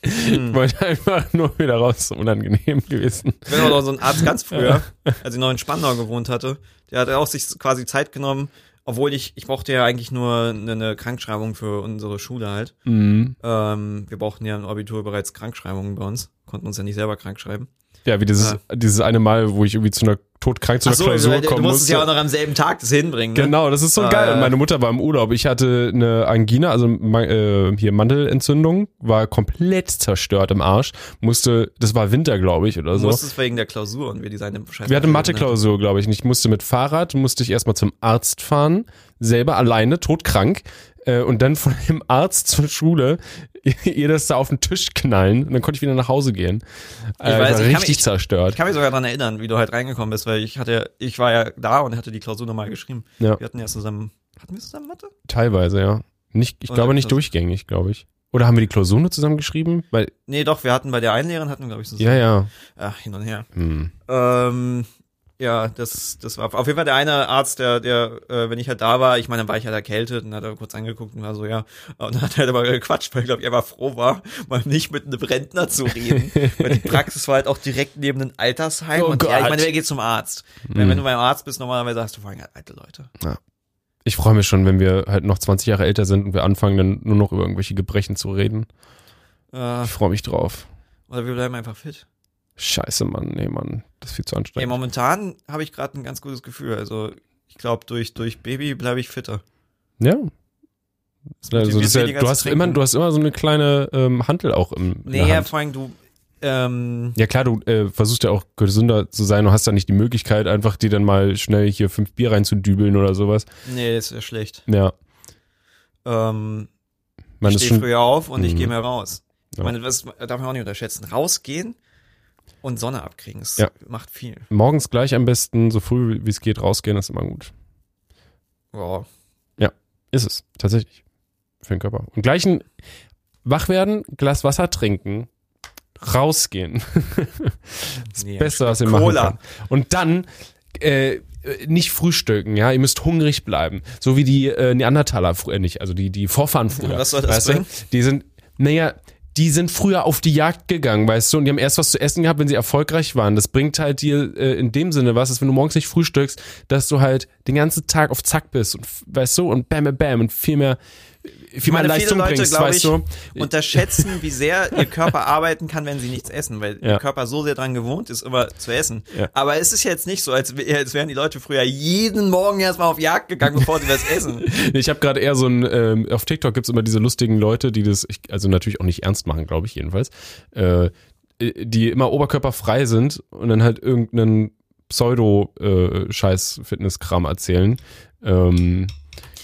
Ich wollte einfach nur wieder raus, unangenehm gewesen. Ich bin auch noch so ein Arzt ganz früher, als ich noch in Spandau gewohnt hatte, der hat auch sich quasi Zeit genommen, obwohl ich, ich brauchte ja eigentlich nur eine, eine Krankschreibung für unsere Schule halt. Mhm. Ähm, wir brauchten ja im Abitur bereits Krankschreibungen bei uns, konnten uns ja nicht selber krank schreiben. Ja, wie dieses, dieses eine Mal, wo ich irgendwie zu einer todkrank zu einer Ach so, Klausur du, du kommen musstest musste. ja auch noch am selben Tag das hinbringen. Ne? Genau, das ist so Ah, geil. Und meine Mutter war im Urlaub. Ich hatte eine Angina, also äh, hier Mandelentzündung, war komplett zerstört im Arsch. Musste, das war Winter, glaube ich, oder Du so. musstest wegen der Klausur und wir die seine. Wir hatten Mathe-Klausur, glaube ich. Und ich musste mit Fahrrad, musste ich erstmal zum Arzt fahren, selber alleine, todkrank. Äh, und dann von dem Arzt zur Schule ihr das da auf den Tisch knallen. Und dann konnte ich wieder nach Hause gehen. Äh, weiß, war ich richtig mich- zerstört. Ich kann mich sogar daran erinnern, wie du halt reingekommen bist, weil ich hatte, ich war ja da und hatte die Klausur nochmal geschrieben. Ja. Wir hatten ja zusammen, hatten wir zusammen Mathe? Teilweise, ja. Nicht, ich Oder glaube nicht Klausur. durchgängig, glaube ich. Oder haben wir die Klausur nur zusammen geschrieben? Weil, Nee, doch, wir hatten bei der einen Lehrerin hatten wir, glaube ich, zusammen. ja, ja. Ach, hin und her. Hm. Ähm, ja, das, das war auf jeden Fall der eine Arzt, der, der, äh, wenn ich halt da war, ich meine, dann war ich halt erkältet und hat er kurz angeguckt und war so, ja, und dann hat er halt aber gequatscht, weil ich glaube, er war froh war, mal nicht mit einem Rentner zu reden. weil die Praxis war halt auch direkt neben einem Altersheim Oh und ja, ich Gott. meine, wer geht zum Arzt? Mhm. Wenn du beim Arzt bist, normalerweise hast du vor allem halt alte Leute. Ich freue mich schon, wenn wir halt noch 20 Jahre älter sind und wir anfangen dann nur noch über irgendwelche Gebrechen zu reden. Äh, Ich freue mich drauf. oder wir bleiben einfach fit. Scheiße, Mann. Nee, Mann. Das ist viel zu Ja, anstrengend. momentan habe ich gerade ein ganz gutes Gefühl. Also ich glaube, durch, durch Baby bleibe ich fitter. Ja. Also, ja, du, hast immer, du hast immer so eine kleine ähm, Hantel auch im Nee, ja, vor allem du, ähm, Ja klar, du äh, versuchst ja auch gesünder zu sein. Du hast ja nicht die Möglichkeit, einfach dir dann mal schnell hier fünf Bier reinzudübeln oder sowas. nee, das ist ja schlecht. Ja, Ähm, man ich stehe früher auf und ich Mhm. gehe mehr raus. Ich Ja. meine, das darf man auch nicht unterschätzen. Rausgehen und Sonne abkriegen, das Ja. macht viel. morgens gleich am besten, so früh wie es geht, rausgehen, ist immer gut. Wow. Ist es, tatsächlich. Für den Körper. Und gleich ein wach werden, Glas Wasser trinken, rausgehen. das Nee, Beste, was ihr Cola. machen kann. Und dann äh, nicht frühstücken, ja, ihr müsst hungrig bleiben. So wie die äh, Neandertaler früher nicht, also die, die Vorfahren früher. Was soll das weißt du? Die sind, naja, die sind früher auf die Jagd gegangen, weißt du, und die haben erst was zu essen gehabt, wenn sie erfolgreich waren. Das bringt halt dir äh, in dem Sinne was, dass wenn du morgens nicht frühstückst, dass du halt den ganzen Tag auf Zack bist und weißt du, und bam, bam, bam und viel mehr, viel mehr meine, viele Leistung Leute, bringst, weißt ich, du. Unterschätzen, wie sehr ihr Körper arbeiten kann, wenn sie nichts essen, weil Ja. der Körper so sehr dran gewohnt ist, immer zu essen. Ja. Aber es ist jetzt nicht so, als, als wären die Leute früher jeden Morgen erstmal auf Jagd gegangen, bevor sie was essen. Ich habe gerade eher so ein, ähm, auf TikTok gibt's immer diese lustigen Leute, die das, also natürlich auch nicht ernst machen, glaube ich jedenfalls, äh, die immer oberkörperfrei sind und dann halt irgendeinen Pseudo-Scheiß-Fitnesskram erzählen. Ähm,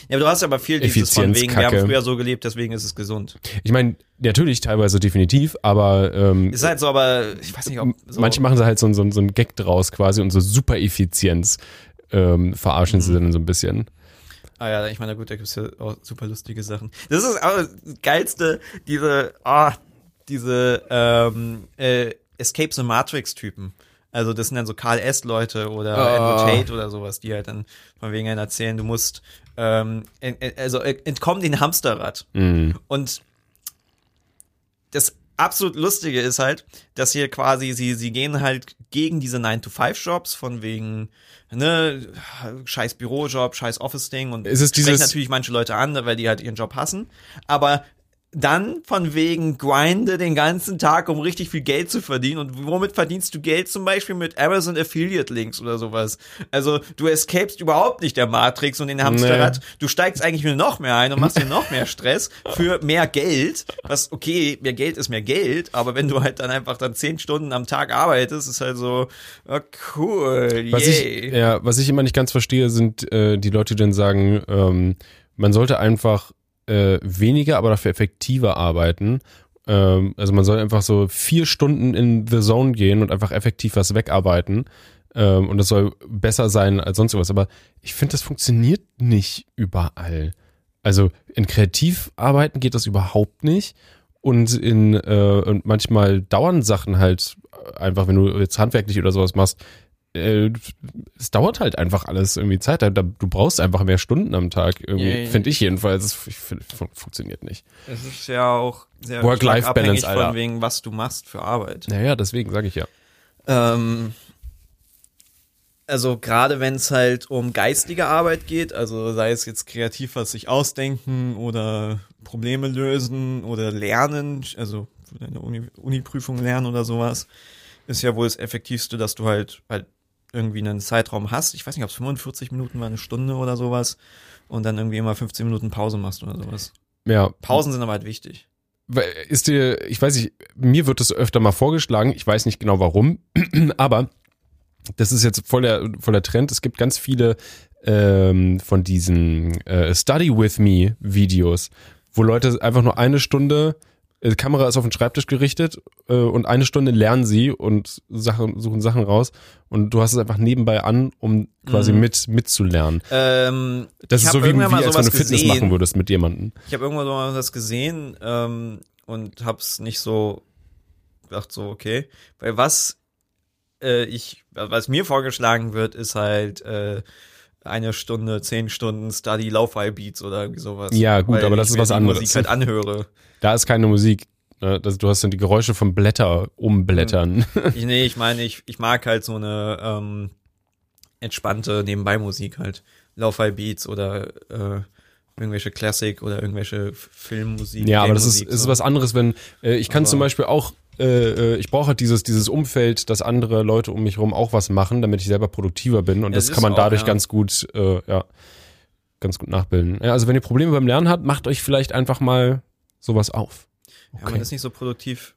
Ja, aber du hast aber viel dieses von wegen, wir haben früher so gelebt, deswegen ist es gesund. ich meine, natürlich teilweise definitiv, aber ähm, Ist halt so, aber ich weiß nicht, ob so. manche machen sie halt so, so, so ein Gag draus quasi und so super Effizienz ähm, verarschen sie dann so ein bisschen. Ah ja, ich meine, gut, da gibt's ja auch super lustige Sachen. Das ist aber das geilste, diese, ah, diese ähm, äh, Escape the Matrix-Typen. Also das sind dann so Karl S-Leute oder Ah. Andrew Tate oder sowas, die halt dann von wegen einen erzählen, du musst ähm, also äh, entkomm den Hamsterrad. Mhm. Und das absolut Lustige ist halt, dass hier quasi, sie, sie gehen halt gegen diese 9-to-5-Jobs von wegen, ne, scheiß Bürojob, scheiß Office-Ding und Ist es dieses- natürlich manche Leute an, weil die halt ihren Job hassen. Aber dann von wegen grinde den ganzen Tag, um richtig viel Geld zu verdienen. Und womit verdienst du Geld? Zum Beispiel mit Amazon Affiliate Links oder sowas. Also du escapest überhaupt nicht der Matrix und den Hamsterrad. Nee. Du steigst eigentlich nur noch mehr ein und machst dir noch mehr Stress für mehr Geld. Was, okay, mehr Geld ist mehr Geld, aber wenn du halt dann einfach dann zehn Stunden am Tag arbeitest, ist halt so, oh, cool, was ich, Ja, was ich immer nicht ganz verstehe, sind äh, die Leute, die dann sagen, ähm, man sollte einfach äh, weniger, aber dafür effektiver arbeiten. Ähm, also man soll einfach so vier Stunden in The Zone gehen und einfach effektiv was wegarbeiten. Ähm, und das soll besser sein als sonst was. Aber ich finde, das funktioniert nicht überall. Also in Kreativarbeiten geht das überhaupt nicht. Und in äh, und manchmal dauern Sachen halt einfach, wenn du jetzt handwerklich oder sowas machst, äh, es dauert halt einfach alles irgendwie Zeit. Da, du brauchst einfach mehr Stunden am Tag. Irgendwie, yeah, yeah. finde ich jedenfalls. Es funktioniert nicht. Es ist ja auch sehr Work-Life-Balance, von wegen, was du machst für Arbeit. Naja, deswegen sage ich ja. Ähm, also gerade wenn es halt um geistige Arbeit geht, also sei es jetzt kreativ was sich ausdenken oder Probleme lösen oder lernen, also für deine Uni-Prüfung lernen oder sowas, ist ja wohl das Effektivste, dass du halt halt irgendwie einen Zeitraum hast, ich weiß nicht, ob es 45 Minuten war, eine Stunde oder sowas, und dann irgendwie immer 15 Minuten Pause machst oder sowas. Ja. Pausen sind aber halt wichtig. Ist dir, ich weiß nicht, mir wird das öfter mal vorgeschlagen, ich weiß nicht genau warum, aber das ist jetzt voll der, Trend. Es gibt ganz viele ähm, von diesen äh, Study with Me Videos, wo Leute einfach nur eine Stunde die äh, Kamera ist auf den Schreibtisch gerichtet äh, und eine Stunde lernen sie und Sachen, suchen Sachen raus und du hast es einfach nebenbei an, um quasi mhm. mit mitzulernen. Ähm, das ist so wie, wie als wenn du Fitness gesehen. machen würdest mit jemandem. Ich habe irgendwann mal was gesehen ähm, und hab's nicht so gedacht so okay, weil was äh, ich was mir vorgeschlagen wird, ist halt äh, eine Stunde, zehn Stunden Study Lo-Fi Beats oder irgendwie sowas. Ja, gut, aber das ist was anderes. Musik halt anhöre. Da ist keine Musik. Ne? Du hast dann die Geräusche von Blätter umblättern. Ich, nee, ich meine, ich, ich mag halt so eine ähm, entspannte Nebenbei-Musik halt. Lo-Fi Beats oder äh, irgendwelche Classic oder irgendwelche Filmmusik. Ja, aber das ist, so. ist was anderes, wenn äh, ich kann aber zum Beispiel auch äh, äh, ich brauche halt dieses, dieses Umfeld, dass andere Leute um mich herum auch was machen, damit ich selber produktiver bin. Und ja, das, das kann man auch, dadurch ja. ganz gut, äh, ja, ganz gut nachbilden. Ja, also wenn ihr Probleme beim Lernen habt, macht euch vielleicht einfach mal sowas auf. Okay. Ja, man ist nicht so produktiv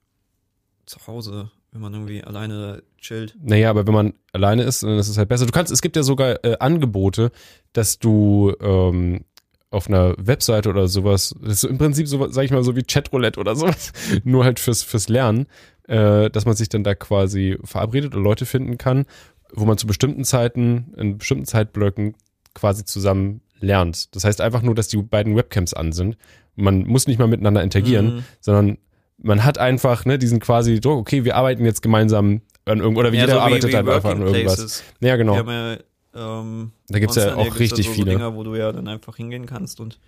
zu Hause, wenn man irgendwie alleine chillt. Naja, aber wenn man alleine ist, dann ist es halt besser. Du kannst, es gibt ja sogar äh, Angebote, dass du ähm, auf einer Webseite oder sowas, das ist im Prinzip so, sag ich mal, so wie Chatroulette oder sowas, nur halt fürs, fürs Lernen, äh, dass man sich dann da quasi verabredet oder Leute finden kann, wo man zu bestimmten Zeiten, in bestimmten Zeitblöcken quasi zusammen lernt. Das heißt einfach nur, dass die beiden Webcams an sind. Man muss nicht mal miteinander interagieren, mhm. sondern man hat einfach, ne, diesen quasi Druck, okay, wir arbeiten jetzt gemeinsam an irgendwo, oder wie ja, jeder so arbeitet wie, wie halt einfach an irgendwas. Places. Ja, genau. Wir haben ja ähm, da gibt's ja auch richtig so, viele. Dinger, wo du ja dann einfach hingehen kannst und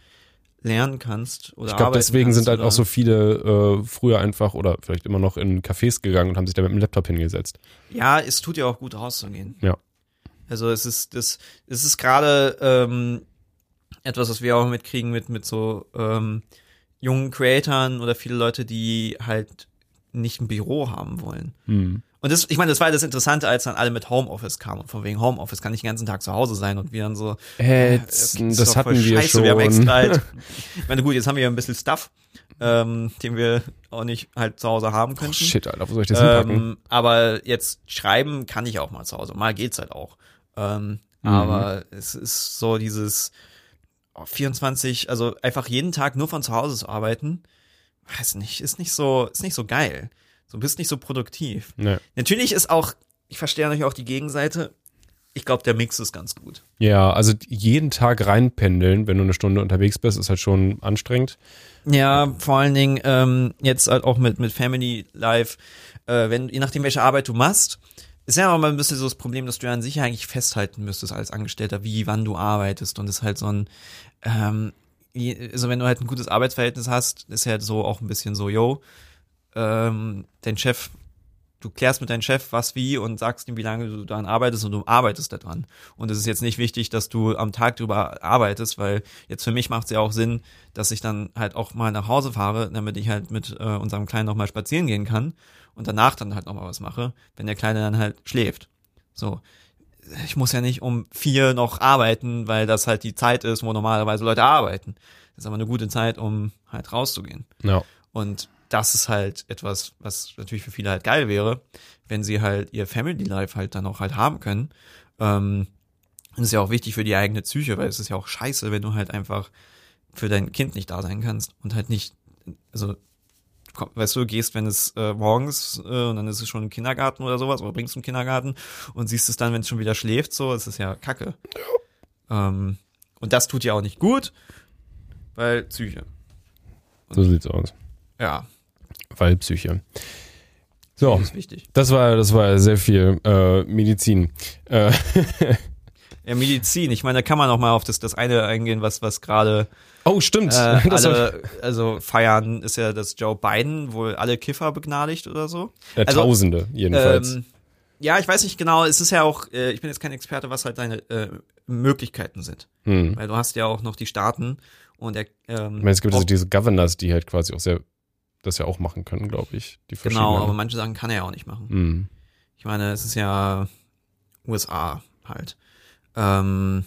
lernen kannst oder Ich glaube, deswegen sind halt auch so viele äh, früher einfach oder vielleicht immer noch in Cafés gegangen und haben sich da mit dem Laptop hingesetzt. Ja, es tut ja auch gut rauszugehen. Ja. Also es ist das, es ist gerade ähm, etwas, was wir auch mitkriegen mit mit so ähm, jungen Creatoren oder viele Leute, die halt nicht ein Büro haben wollen. Hm. Und das, ich meine, das war das Interessante, als dann alle mit Homeoffice kamen. Von wegen Homeoffice kann ich den ganzen Tag zu Hause sein und wir dann so. Äh, äh das, das hatten wir schon. Wir haben extra halt, ich meine, gut, jetzt haben wir ja ein bisschen Stuff, ähm, den wir auch nicht halt zu Hause haben könnten. Oh, shit, Alter, wo soll ich das ähm, hinpacken? Aber jetzt schreiben kann ich auch mal zu Hause. Mal geht's halt auch. Ähm, mhm. Aber es ist so dieses 24, also einfach jeden Tag nur von zu Hause zu arbeiten, weiß nicht, ist nicht so, ist nicht so geil. So bist nicht so produktiv. Nee. Natürlich ist auch, ich verstehe natürlich auch die Gegenseite. Ich glaube, der Mix ist ganz gut. Ja, also jeden Tag reinpendeln, wenn du eine Stunde unterwegs bist, ist halt schon anstrengend. Ja, vor allen Dingen ähm, jetzt halt auch mit mit Family Life, äh, wenn je nachdem welche Arbeit du machst, ist ja auch mal ein bisschen so das Problem, dass du ja an sich eigentlich festhalten müsstest als Angestellter, wie wann du arbeitest und ist halt so ein ähm, also wenn du halt ein gutes Arbeitsverhältnis hast, ist halt so auch ein bisschen so, yo, ähm, dein Chef du klärst mit deinem Chef was wie und sagst ihm, wie lange du daran arbeitest und du arbeitest daran. Und es ist jetzt nicht wichtig, dass du am Tag drüber arbeitest, weil jetzt für mich macht es ja auch Sinn, dass ich dann halt auch mal nach Hause fahre, damit ich halt mit äh, unserem Kleinen noch mal spazieren gehen kann und danach dann halt noch mal was mache, wenn der Kleine dann halt schläft. So. Ich muss ja nicht um vier noch arbeiten, weil das halt die Zeit ist, wo normalerweise Leute arbeiten. Das ist aber eine gute Zeit, um halt rauszugehen. Ja. Und das ist halt etwas, was natürlich für viele halt geil wäre, wenn sie halt ihr Family Life halt dann auch halt haben können. Ähm, das ist ja auch wichtig für die eigene Psyche, weil es ist ja auch scheiße, wenn du halt einfach für dein Kind nicht da sein kannst und halt nicht, also weißt du, gehst, wenn es äh, morgens äh, und dann ist es schon im Kindergarten oder sowas, oder bringst du im Kindergarten und siehst es dann, wenn es schon wieder schläft, so, es ist ja kacke. Ähm, und das tut ja auch nicht gut, weil Psyche. So sieht's aus. Ja, Weil Psyche. So, das war, das war sehr viel äh, Medizin. Äh, Ja, Medizin. Ich meine, da kann man auch mal auf das, das eine eingehen, was, was gerade oh, stimmt. äh, alle, also feiern, ist ja, dass Joe Biden wohl alle Kiffer begnadigt oder so. ja, also, Tausende jedenfalls. Ähm, ja, ich weiß nicht genau, es ist ja auch, äh, ich bin jetzt kein Experte, was halt deine äh, Möglichkeiten sind. hm. Weil du hast ja auch noch die Staaten und der, ähm, Ich meine, es gibt also diese Governors, die halt quasi auch sehr das ja auch machen können, glaube ich. Die Genau, aber manche Sachen kann er ja auch nicht machen. Hm. Ich meine, es ist ja USA halt. Ähm,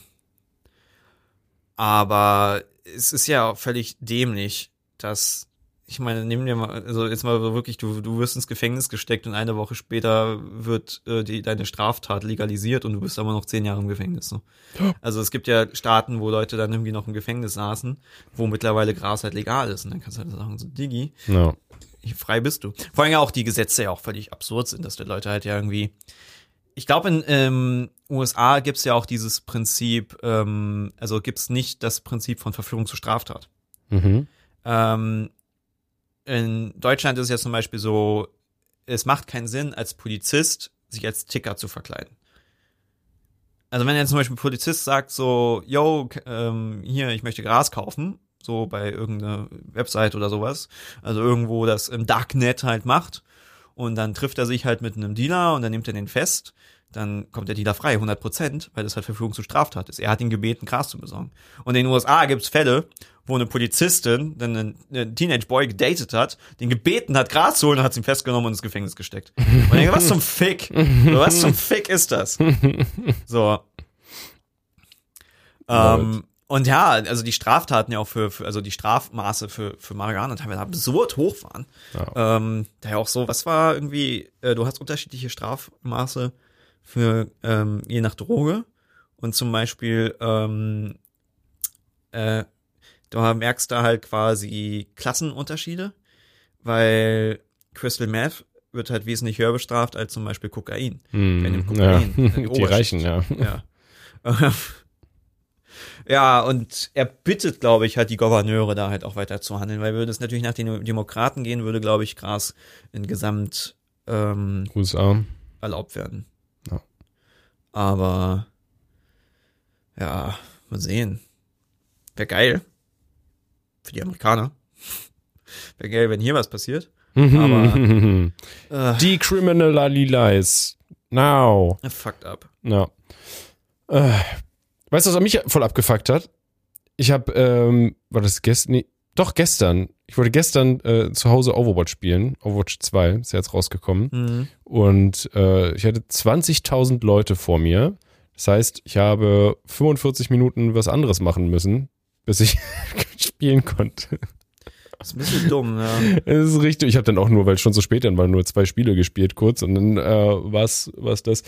aber es ist ja auch völlig dämlich, dass, ich meine, nimm dir mal, also jetzt mal wirklich, du, du wirst ins Gefängnis gesteckt und eine Woche später wird äh, die, deine Straftat legalisiert und du bist aber noch zehn Jahre im Gefängnis. So. Also es gibt ja Staaten, wo Leute dann irgendwie noch im Gefängnis saßen, wo mittlerweile Gras halt legal ist. Und dann kannst du halt sagen, so, Digi, Ja. frei bist du. Vor allem ja auch die Gesetze ja auch völlig absurd sind, dass die Leute halt ja irgendwie. Ich glaube, in ähm, USA gibt's ja auch dieses Prinzip, ähm, also gibt's nicht das Prinzip von Verführung zur Straftat. Mhm. Ähm, in Deutschland ist es ja zum Beispiel so, es macht keinen Sinn, als Polizist sich als Ticker zu verkleiden. Also wenn jetzt zum Beispiel ein Polizist sagt so, yo, ähm, hier, ich möchte Gras kaufen, so bei irgendeiner Website oder sowas, also irgendwo das im Darknet halt macht und dann trifft er sich halt mit einem Dealer und dann nimmt er den fest, dann kommt der Dealer frei, 100 Prozent, weil das halt Verfügung zu Straftat ist. Er hat ihn gebeten, Gras zu besorgen. Und in den USA gibt's Fälle, wo eine Polizistin dann einen, einen Teenage-Boy gedatet hat, den gebeten hat, Gras zu holen und hat ihn festgenommen und ins Gefängnis gesteckt. Und ich denke, was zum Fick? Was zum Fick ist das? So. Ähm, und ja, also die Straftaten ja auch für, für also die Strafmaße für, für Marihuana teilweise absurd hoch waren. Ja. Ähm, daher auch so, was war irgendwie, äh, du hast unterschiedliche Strafmaße für ähm, je nach Droge und zum Beispiel ähm, äh, du merkst da halt quasi Klassenunterschiede, weil Crystal Meth wird halt wesentlich höher bestraft als zum Beispiel Kokain. Bei dem ja. Kokain, die Die. Reichen, ja. Ja. ja, und er bittet, glaube ich, halt die Gouverneure da halt auch weiter zu handeln, weil würde es natürlich nach den Demokraten gehen, würde, glaube ich, Gras in Gesamt ähm, USA. erlaubt werden. Aber ja, mal sehen. Wäre geil. Für die Amerikaner. Wäre geil, wenn hier was passiert. Aber äh, Decriminalize. Now. fucked up. Ja. Äh, weißt du, was mich voll abgefuckt hat? Ich habe, ähm, war das gestern? Nee, doch gestern. Ich wollte gestern äh, zu Hause Overwatch spielen. Overwatch 2 ist ja jetzt rausgekommen. Mhm. Und äh, ich hatte 20.000 Leute vor mir. Das heißt, ich habe 45 Minuten was anderes machen müssen, bis ich spielen konnte. Das ist ein bisschen dumm, ja. Das ist richtig. Ich habe dann auch nur, weil es schon so spät dann war, nur zwei Spiele gespielt kurz und dann äh, war's war's das.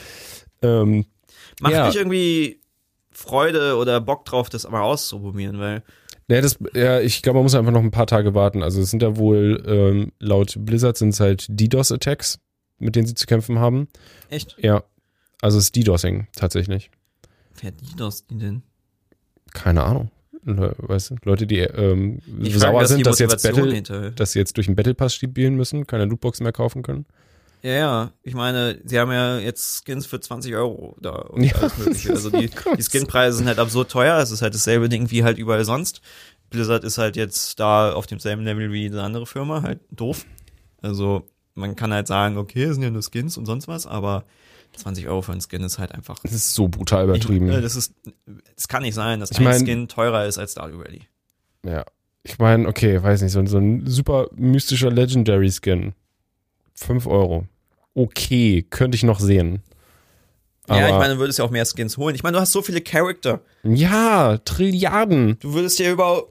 Ähm, Macht Ja. nicht irgendwie Freude oder Bock drauf, das mal auszuprobieren, weil Ja, das, ja, ich glaube, man muss einfach noch ein paar Tage warten. Also es sind ja wohl, ähm, laut Blizzard sind es halt DDoS-Attacks, mit denen sie zu kämpfen haben. echt, Ja, also es ist DDoSing tatsächlich. wer DDoS die denn? Keine Ahnung. Le weißt du, Leute, die ähm, Ich frage, sauer was die sind, dass jetzt Battle, dass sie jetzt durch den Battle Pass spielen müssen, keine Lootboxen mehr kaufen können. Ja, ja, ich meine, sie haben ja jetzt Skins für 20 Euro da und Ja, alles mögliche. Also die, die Skinpreise sind halt absurd teuer, es ist halt dasselbe Ding wie halt überall sonst. Blizzard ist halt jetzt da auf demselben Level wie eine andere Firma, halt doof. Also man kann halt sagen, okay, das sind ja nur Skins und sonst was, aber 20 Euro für einen Skin ist halt einfach. Das ist so brutal übertrieben. Ich, äh, das ist, es kann nicht sein, dass Ich ein mein- Skin teurer ist als Stardew Valley. Ja. Ich meine, okay, weiß nicht, so, ein- so ein super mystischer Legendary Skin. 5 Euro. Okay, könnte ich noch sehen. Aber, ja, ich meine, du würdest ja auch mehr Skins holen. Ich meine, du hast so viele Charakter. ja, Trilliarden. Du würdest dir über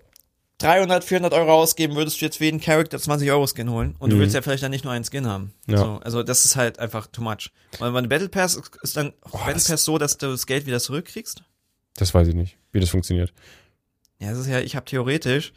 300, 400 Euro ausgeben, würdest du jetzt für jeden Charakter 20 Euro Skin holen. Und du Mhm. willst ja vielleicht dann nicht nur einen Skin haben. Ja. So, also das ist halt einfach too much. Und beim Battle Pass ist dann Battle das- Pass so, dass du das Geld wieder zurückkriegst. Das weiß ich nicht, wie das funktioniert. Ja, das ist ja, ich habe theoretisch,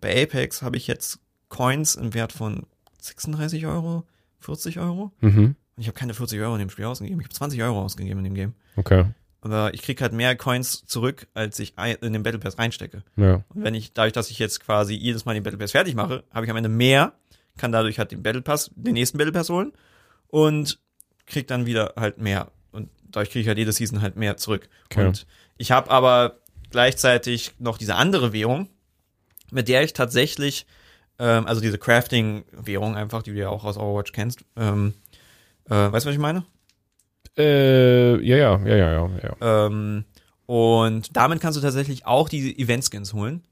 bei Apex habe ich jetzt Coins im Wert von 36 Euro, 40 Euro. Mhm. Und ich habe keine 40 Euro in dem Spiel ausgegeben. Ich habe 20 Euro ausgegeben in dem Game. Okay. Aber ich krieg halt mehr Coins zurück, als ich in den Battle Pass reinstecke. Ja. Und wenn ich, dadurch, dass ich jetzt quasi jedes Mal den Battle Pass fertig mache, habe ich am Ende mehr, kann dadurch halt den Battle Pass, den nächsten Battle Pass holen und krieg dann wieder halt mehr. Und dadurch kriege ich halt jede Season halt mehr zurück. Okay. Und ich habe aber gleichzeitig noch diese andere Währung, mit der ich tatsächlich, ähm, also diese Crafting-Währung einfach, die du ja auch aus Overwatch kennst, ähm, äh, weißt du, was ich meine? Äh, ja, ja, ja, ja, ja, ja. Ähm, und damit kannst du tatsächlich auch die Event-Skins holen.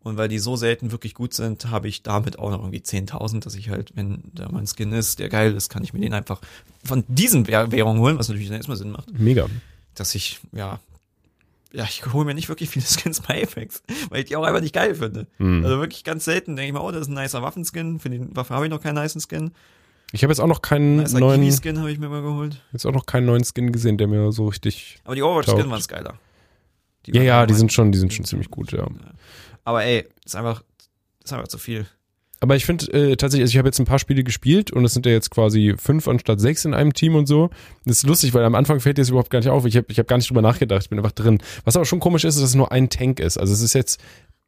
Und weil die so selten wirklich gut sind, habe ich damit auch noch irgendwie 10.000, dass ich halt, wenn da mein Skin ist, der geil ist, kann ich mir den einfach von diesen Währ Währungen holen, was natürlich dann erstmal Sinn macht. Mega. Dass ich, ja, ja, ich hole mir nicht wirklich viele Skins bei Apex, weil ich die auch einfach nicht geil finde. Hm. Also wirklich ganz selten denke ich mir, oh, das ist ein nicer Waffenskin. Für die Waffe habe ich noch keinen nicen Skin. Ich habe jetzt auch noch keinen Nicer neuen, Kiwi-Skin habe ich mir mal geholt. jetzt auch noch keinen neuen Skin gesehen, der mir so richtig. Aber die Overwatch-Skin Taugt. waren geiler. Die Ja, ja, die sind schon, die sind schon ziemlich gut, ja. Aber ey, ist einfach, ist einfach zu viel. Aber ich finde äh, tatsächlich, also ich habe jetzt ein paar Spiele gespielt und es sind ja jetzt quasi fünf anstatt sechs in einem Team und so. Das ist lustig, weil am Anfang fällt dir das überhaupt gar nicht auf. Ich habe ich hab gar nicht drüber nachgedacht, ich bin einfach drin. Was aber schon komisch ist, ist, dass es nur ein Tank ist. Also es ist jetzt,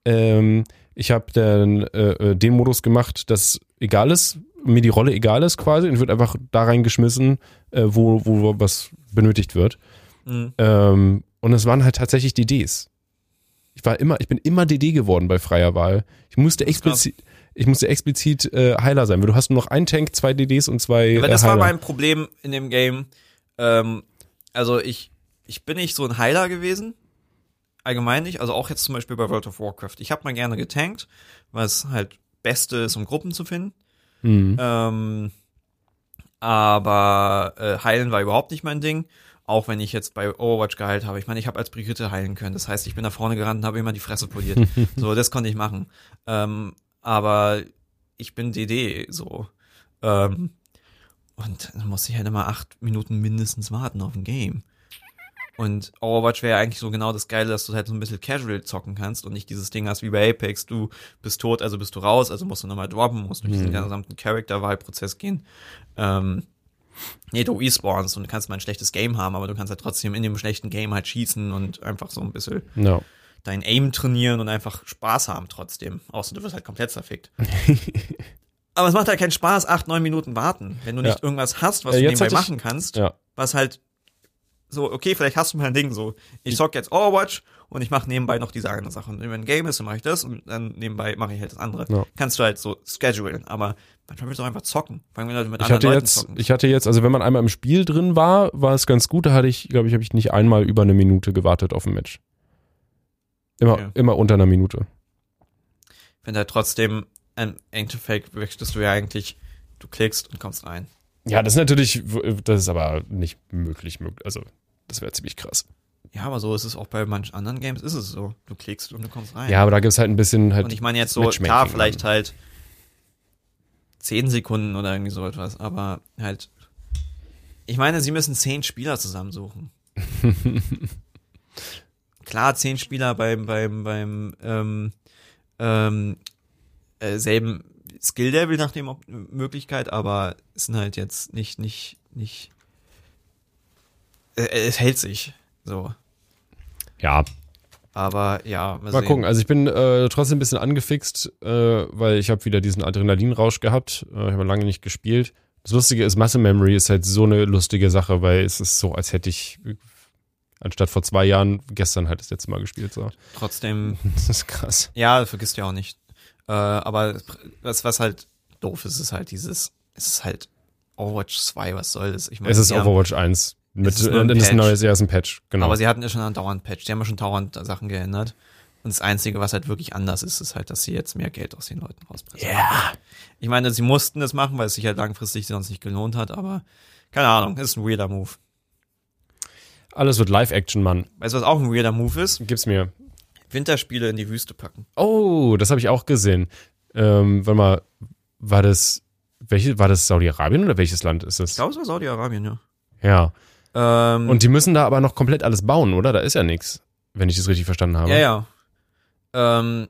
ähm, ich habe den, äh, äh, den Modus gemacht, dass egal ist, mir die Rolle egal ist quasi und wird einfach da reingeschmissen, äh, wo, wo was benötigt wird. Mhm. Ähm, und es waren halt tatsächlich DDs. Ich war immer, ich bin immer DD geworden bei freier Wahl. Ich musste ist krass. Ich musste explizit äh, Heiler sein, weil du hast nur noch einen Tank, zwei DDs und zwei Aber äh, das Heiler. war mein Problem in dem Game. Ähm, also ich, ich bin nicht so ein Heiler gewesen. Allgemein nicht. Also auch jetzt zum Beispiel bei World of Warcraft. Ich habe mal gerne getankt, weil es halt Beste ist, um Gruppen zu finden. Mhm. Ähm, aber äh, heilen war überhaupt nicht mein Ding. Auch wenn ich jetzt bei Overwatch geheilt habe. Ich meine, ich habe als Brigitte heilen können. Das heißt, ich bin nach vorne gerannt und habe immer die Fresse poliert. so, das konnte ich machen. Ähm, aber ich bin DD so. Ähm, und dann muss ich halt immer acht Minuten mindestens warten auf ein Game. Und Overwatch wäre ja eigentlich so genau das Geile, dass du halt so ein bisschen casual zocken kannst und nicht dieses Ding hast wie bei Apex, du bist tot, also bist du raus, also musst du nochmal droppen, musst durch diesen Mhm. gesamten Charakterwahlprozess gehen. Ähm, nee, du respawnst und du kannst mal ein schlechtes Game haben, aber du kannst halt trotzdem in dem schlechten Game halt schießen und einfach so ein bisschen Ja. Dein Aim trainieren und einfach Spaß haben trotzdem. Außer du wirst halt komplett zerfickt. Aber es macht halt keinen Spaß, acht, neun Minuten warten, wenn du nicht Ja. irgendwas hast, was Äh, du nebenbei ich- machen kannst, Ja. was halt so, okay, vielleicht hast du mal ein Ding so, ich zock jetzt Overwatch und ich mache nebenbei noch diese eine Sache. Und wenn ein Game ist, dann mache ich das und dann nebenbei mache ich halt das andere. Ja. Kannst du halt so schedulen, aber manchmal willst du auch einfach zocken. Allem, wenn du mit Ich anderen hatte Leuten jetzt, zocken. ich hatte jetzt, also wenn man einmal im Spiel drin war, war es ganz gut. Da hatte ich, glaube ich, habe ich nicht einmal über eine Minute gewartet auf ein Match. Immer, Okay. immer unter einer Minute. finde halt trotzdem, im Endeffekt möchtest du ja eigentlich, du klickst und kommst rein. Ja, das ist natürlich, das ist aber nicht möglich. möglich. Also, das wäre ziemlich krass. Ja, aber so ist es auch bei manchen anderen Games, ist es so. Du klickst und du kommst rein. Ja, aber da gibt's halt ein bisschen halt. Und ich meine jetzt so, klar, vielleicht halt zehn Sekunden oder irgendwie so etwas, aber halt, ich meine, sie müssen zehn Spieler zusammensuchen. klar, zehn Spieler beim, beim, beim, ähm, ähm, äh, selben Skill-Level nach dem Möglichkeit, aber es sind halt jetzt nicht, nicht, nicht, äh, es hält sich, so. ja, Aber ja, Mal sehen. gucken, also ich bin äh, trotzdem ein bisschen angefixt, äh, weil ich habe wieder diesen Adrenalinrausch gehabt. Äh, ich habe lange nicht gespielt. Das Lustige ist, Muscle Memory ist halt so eine lustige Sache, weil es ist so, als hätte ich anstatt vor zwei Jahren gestern halt das letzte Mal gespielt. So. Trotzdem Das ist krass. Ja, vergisst ja auch nicht. Äh, aber was, was halt doof ist, ist halt dieses, es ist halt Overwatch 2, was soll das? Ich meine, Es ist sie haben- Overwatch 1. Mit, Es ist ein ist ein neues, ja, ist ein Patch, genau. Aber sie hatten ja schon andauernd Patch. Die haben ja schon dauernd Sachen geändert. Und das Einzige, was halt wirklich anders ist, ist halt, dass sie jetzt mehr Geld aus den Leuten rauspressen. Ja. Ich meine, sie mussten das machen, weil es sich halt langfristig sonst nicht gelohnt hat, aber keine Ahnung, ist ein weirder Move. Alles wird Live-Action, Mann. Weißt du, was auch ein weirder Move ist? Gib's mir. Winterspiele in die Wüste packen. Oh, das habe ich auch gesehen. Ähm, warte mal, war das, welche, war das Saudi-Arabien oder welches Land ist Ich das? glaube, es war Saudi-Arabien, ja. Ja. Ähm, Und die müssen da aber noch komplett alles bauen, oder? Da ist ja nichts, wenn ich das richtig verstanden habe. ja, ja. Ähm,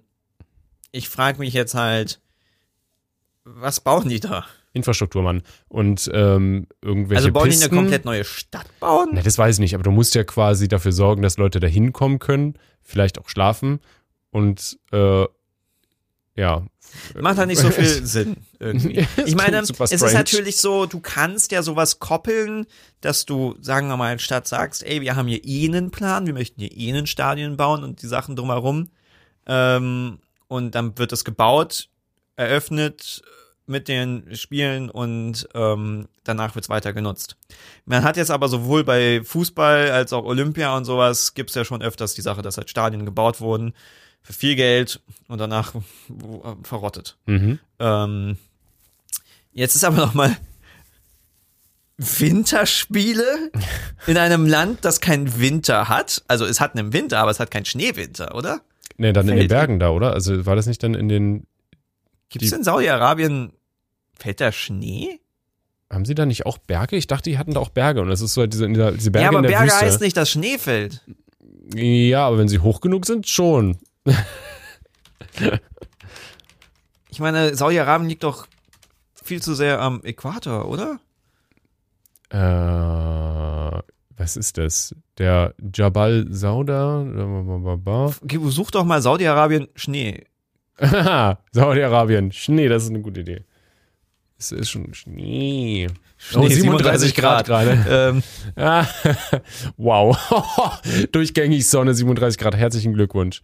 ich frage mich jetzt halt, was bauen die da? Infrastruktur, Mann. Und ähm, irgendwelche also bauen Pisten. die eine komplett neue Stadt bauen? Na, das weiß ich nicht, aber du musst ja quasi dafür sorgen, dass Leute da hinkommen können, vielleicht auch schlafen und äh, ja. Macht halt nicht so viel Sinn irgendwie. Ich meine, es ist strange. natürlich so, du kannst ja sowas koppeln, dass du, sagen wir mal, statt sagst, ey, wir haben hier eh einen Plan, wir möchten hier eh einen Stadion bauen und die Sachen drumherum. Ähm, und dann wird es gebaut, eröffnet mit den Spielen und ähm, danach wird es weiter genutzt. Man hat jetzt aber sowohl bei Fußball als auch Olympia und sowas gibt's ja schon öfters die Sache, dass halt Stadien gebaut wurden für viel Geld und danach verrottet. Mhm. Ähm, jetzt ist aber noch mal Winterspiele in einem Land, das keinen Winter hat. Also es hat einen Winter, aber es hat keinen Schneewinter, oder? Nee, dann in den Fällt- Bergen da, oder? Also war das nicht dann in den, Gibt es in Saudi-Arabien, fällt da Schnee? haben sie da nicht auch Berge? Ich dachte, die hatten da auch Berge und das ist so halt diese, diese Berge ja, aber in der Berge Wüste. heißt nicht, dass Schnee fällt. Ja, aber wenn sie hoch genug sind, schon. Ich meine, Saudi-Arabien liegt doch viel zu sehr am Äquator, oder? Äh, was ist das? Der Jabal Sauda? Such doch mal Saudi-Arabien Schnee. Saudi-Arabien. Schnee, das ist eine gute Idee. Es ist schon Schnee. oh, 37 Grad gerade. Ähm, wow. Durchgängig Sonne, 37 Grad. Herzlichen Glückwunsch.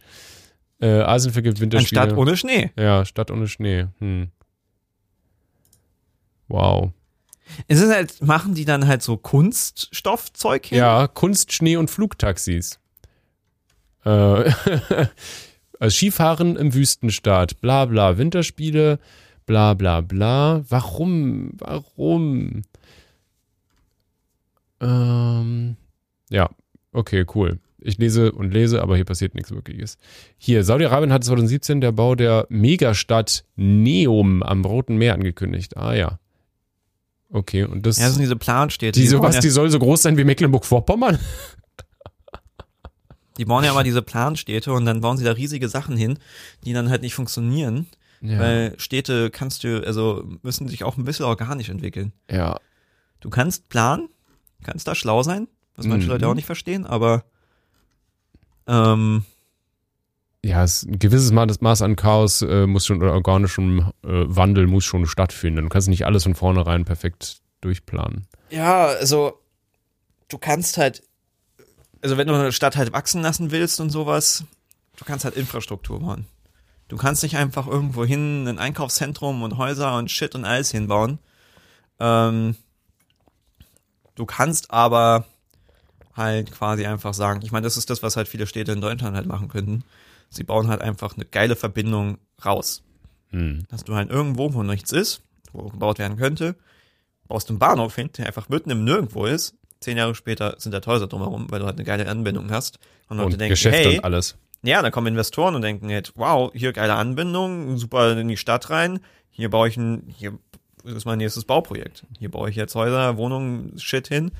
Äh, Asien vergibt Winterspiele. anstatt ohne Schnee. ja, Stadt ohne Schnee. Hm. Wow. Es ist halt, machen die dann halt so Kunststoffzeug hin? Ja, Kunst, Schnee und Flugtaxis. Äh, also Skifahren im Wüstenstaat, bla bla, Winterspiele, bla bla bla. Warum? Warum? Ähm, ja, okay, cool. Ich lese und lese, aber hier passiert nichts Wirkliches. Hier, Saudi-Arabien hat 2017 der Bau der Megastadt Neum am Roten Meer angekündigt. Ah ja. Okay, und das, Ja, das sind diese Planstädte. die, so, bauen was, ja, die soll so groß sein wie Mecklenburg-Vorpommern? Die bauen ja immer diese Planstädte und dann bauen sie da riesige Sachen hin, die dann halt nicht funktionieren. Ja. Weil Städte kannst du, also müssen sich auch ein bisschen organisch entwickeln. ja. Du kannst planen, kannst da schlau sein, was manche Mhm. Leute auch nicht verstehen, aber ähm, Ja, es, ein gewisses Maß an Chaos äh, muss schon, oder organischem äh, Wandel muss schon stattfinden. Du kannst nicht alles von vornherein perfekt durchplanen. ja, also du kannst halt, also wenn du eine Stadt halt wachsen lassen willst und sowas, du kannst halt Infrastruktur bauen. Du kannst nicht einfach irgendwo hin ein Einkaufszentrum und Häuser und Shit und alles hinbauen. Ähm, du kannst aber halt quasi einfach sagen, ich meine, das ist das, was halt viele Städte in Deutschland halt machen könnten. Sie bauen halt einfach eine geile Verbindung raus. Hm. Dass du halt irgendwo, wo nichts ist, wo gebaut werden könnte, baust einen Bahnhof hin, der einfach mitten im Nirgendwo ist. Zehn Jahre später sind da Häuser drumherum, weil du halt eine geile Anbindung hast. Und Leute Und denken, Geschäfte hey, und alles. ja, dann kommen Investoren und denken halt, wow, hier geile Anbindung, super in die Stadt rein. Hier baue ich ein, hier ist mein nächstes Bauprojekt. Hier baue ich jetzt Häuser, Wohnungen, Shit hin.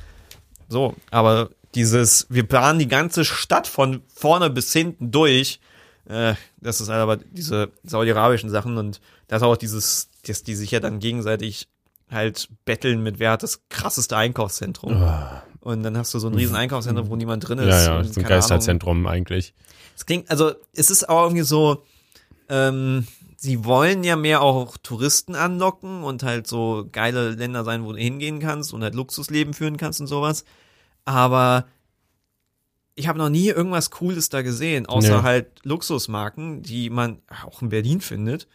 So, aber dieses, wir planen die ganze Stadt von vorne bis hinten durch. Äh, das ist halt aber diese saudi-arabischen Sachen und das ist auch dieses, dass die sich ja dann gegenseitig halt betteln mit wer hat das krasseste Einkaufszentrum. Und dann hast du so ein riesen Einkaufszentrum, wo niemand drin ist. Ja, ja, so ein keine Ahnung. Geisterzentrum eigentlich. Es klingt, also es ist auch irgendwie so, ähm, sie wollen ja mehr auch Touristen anlocken und halt so geile Länder sein, wo du hingehen kannst und halt Luxusleben führen kannst und sowas. Aber ich habe noch nie irgendwas Cooles da gesehen, außer Nee. halt Luxusmarken, die man auch in Berlin findet.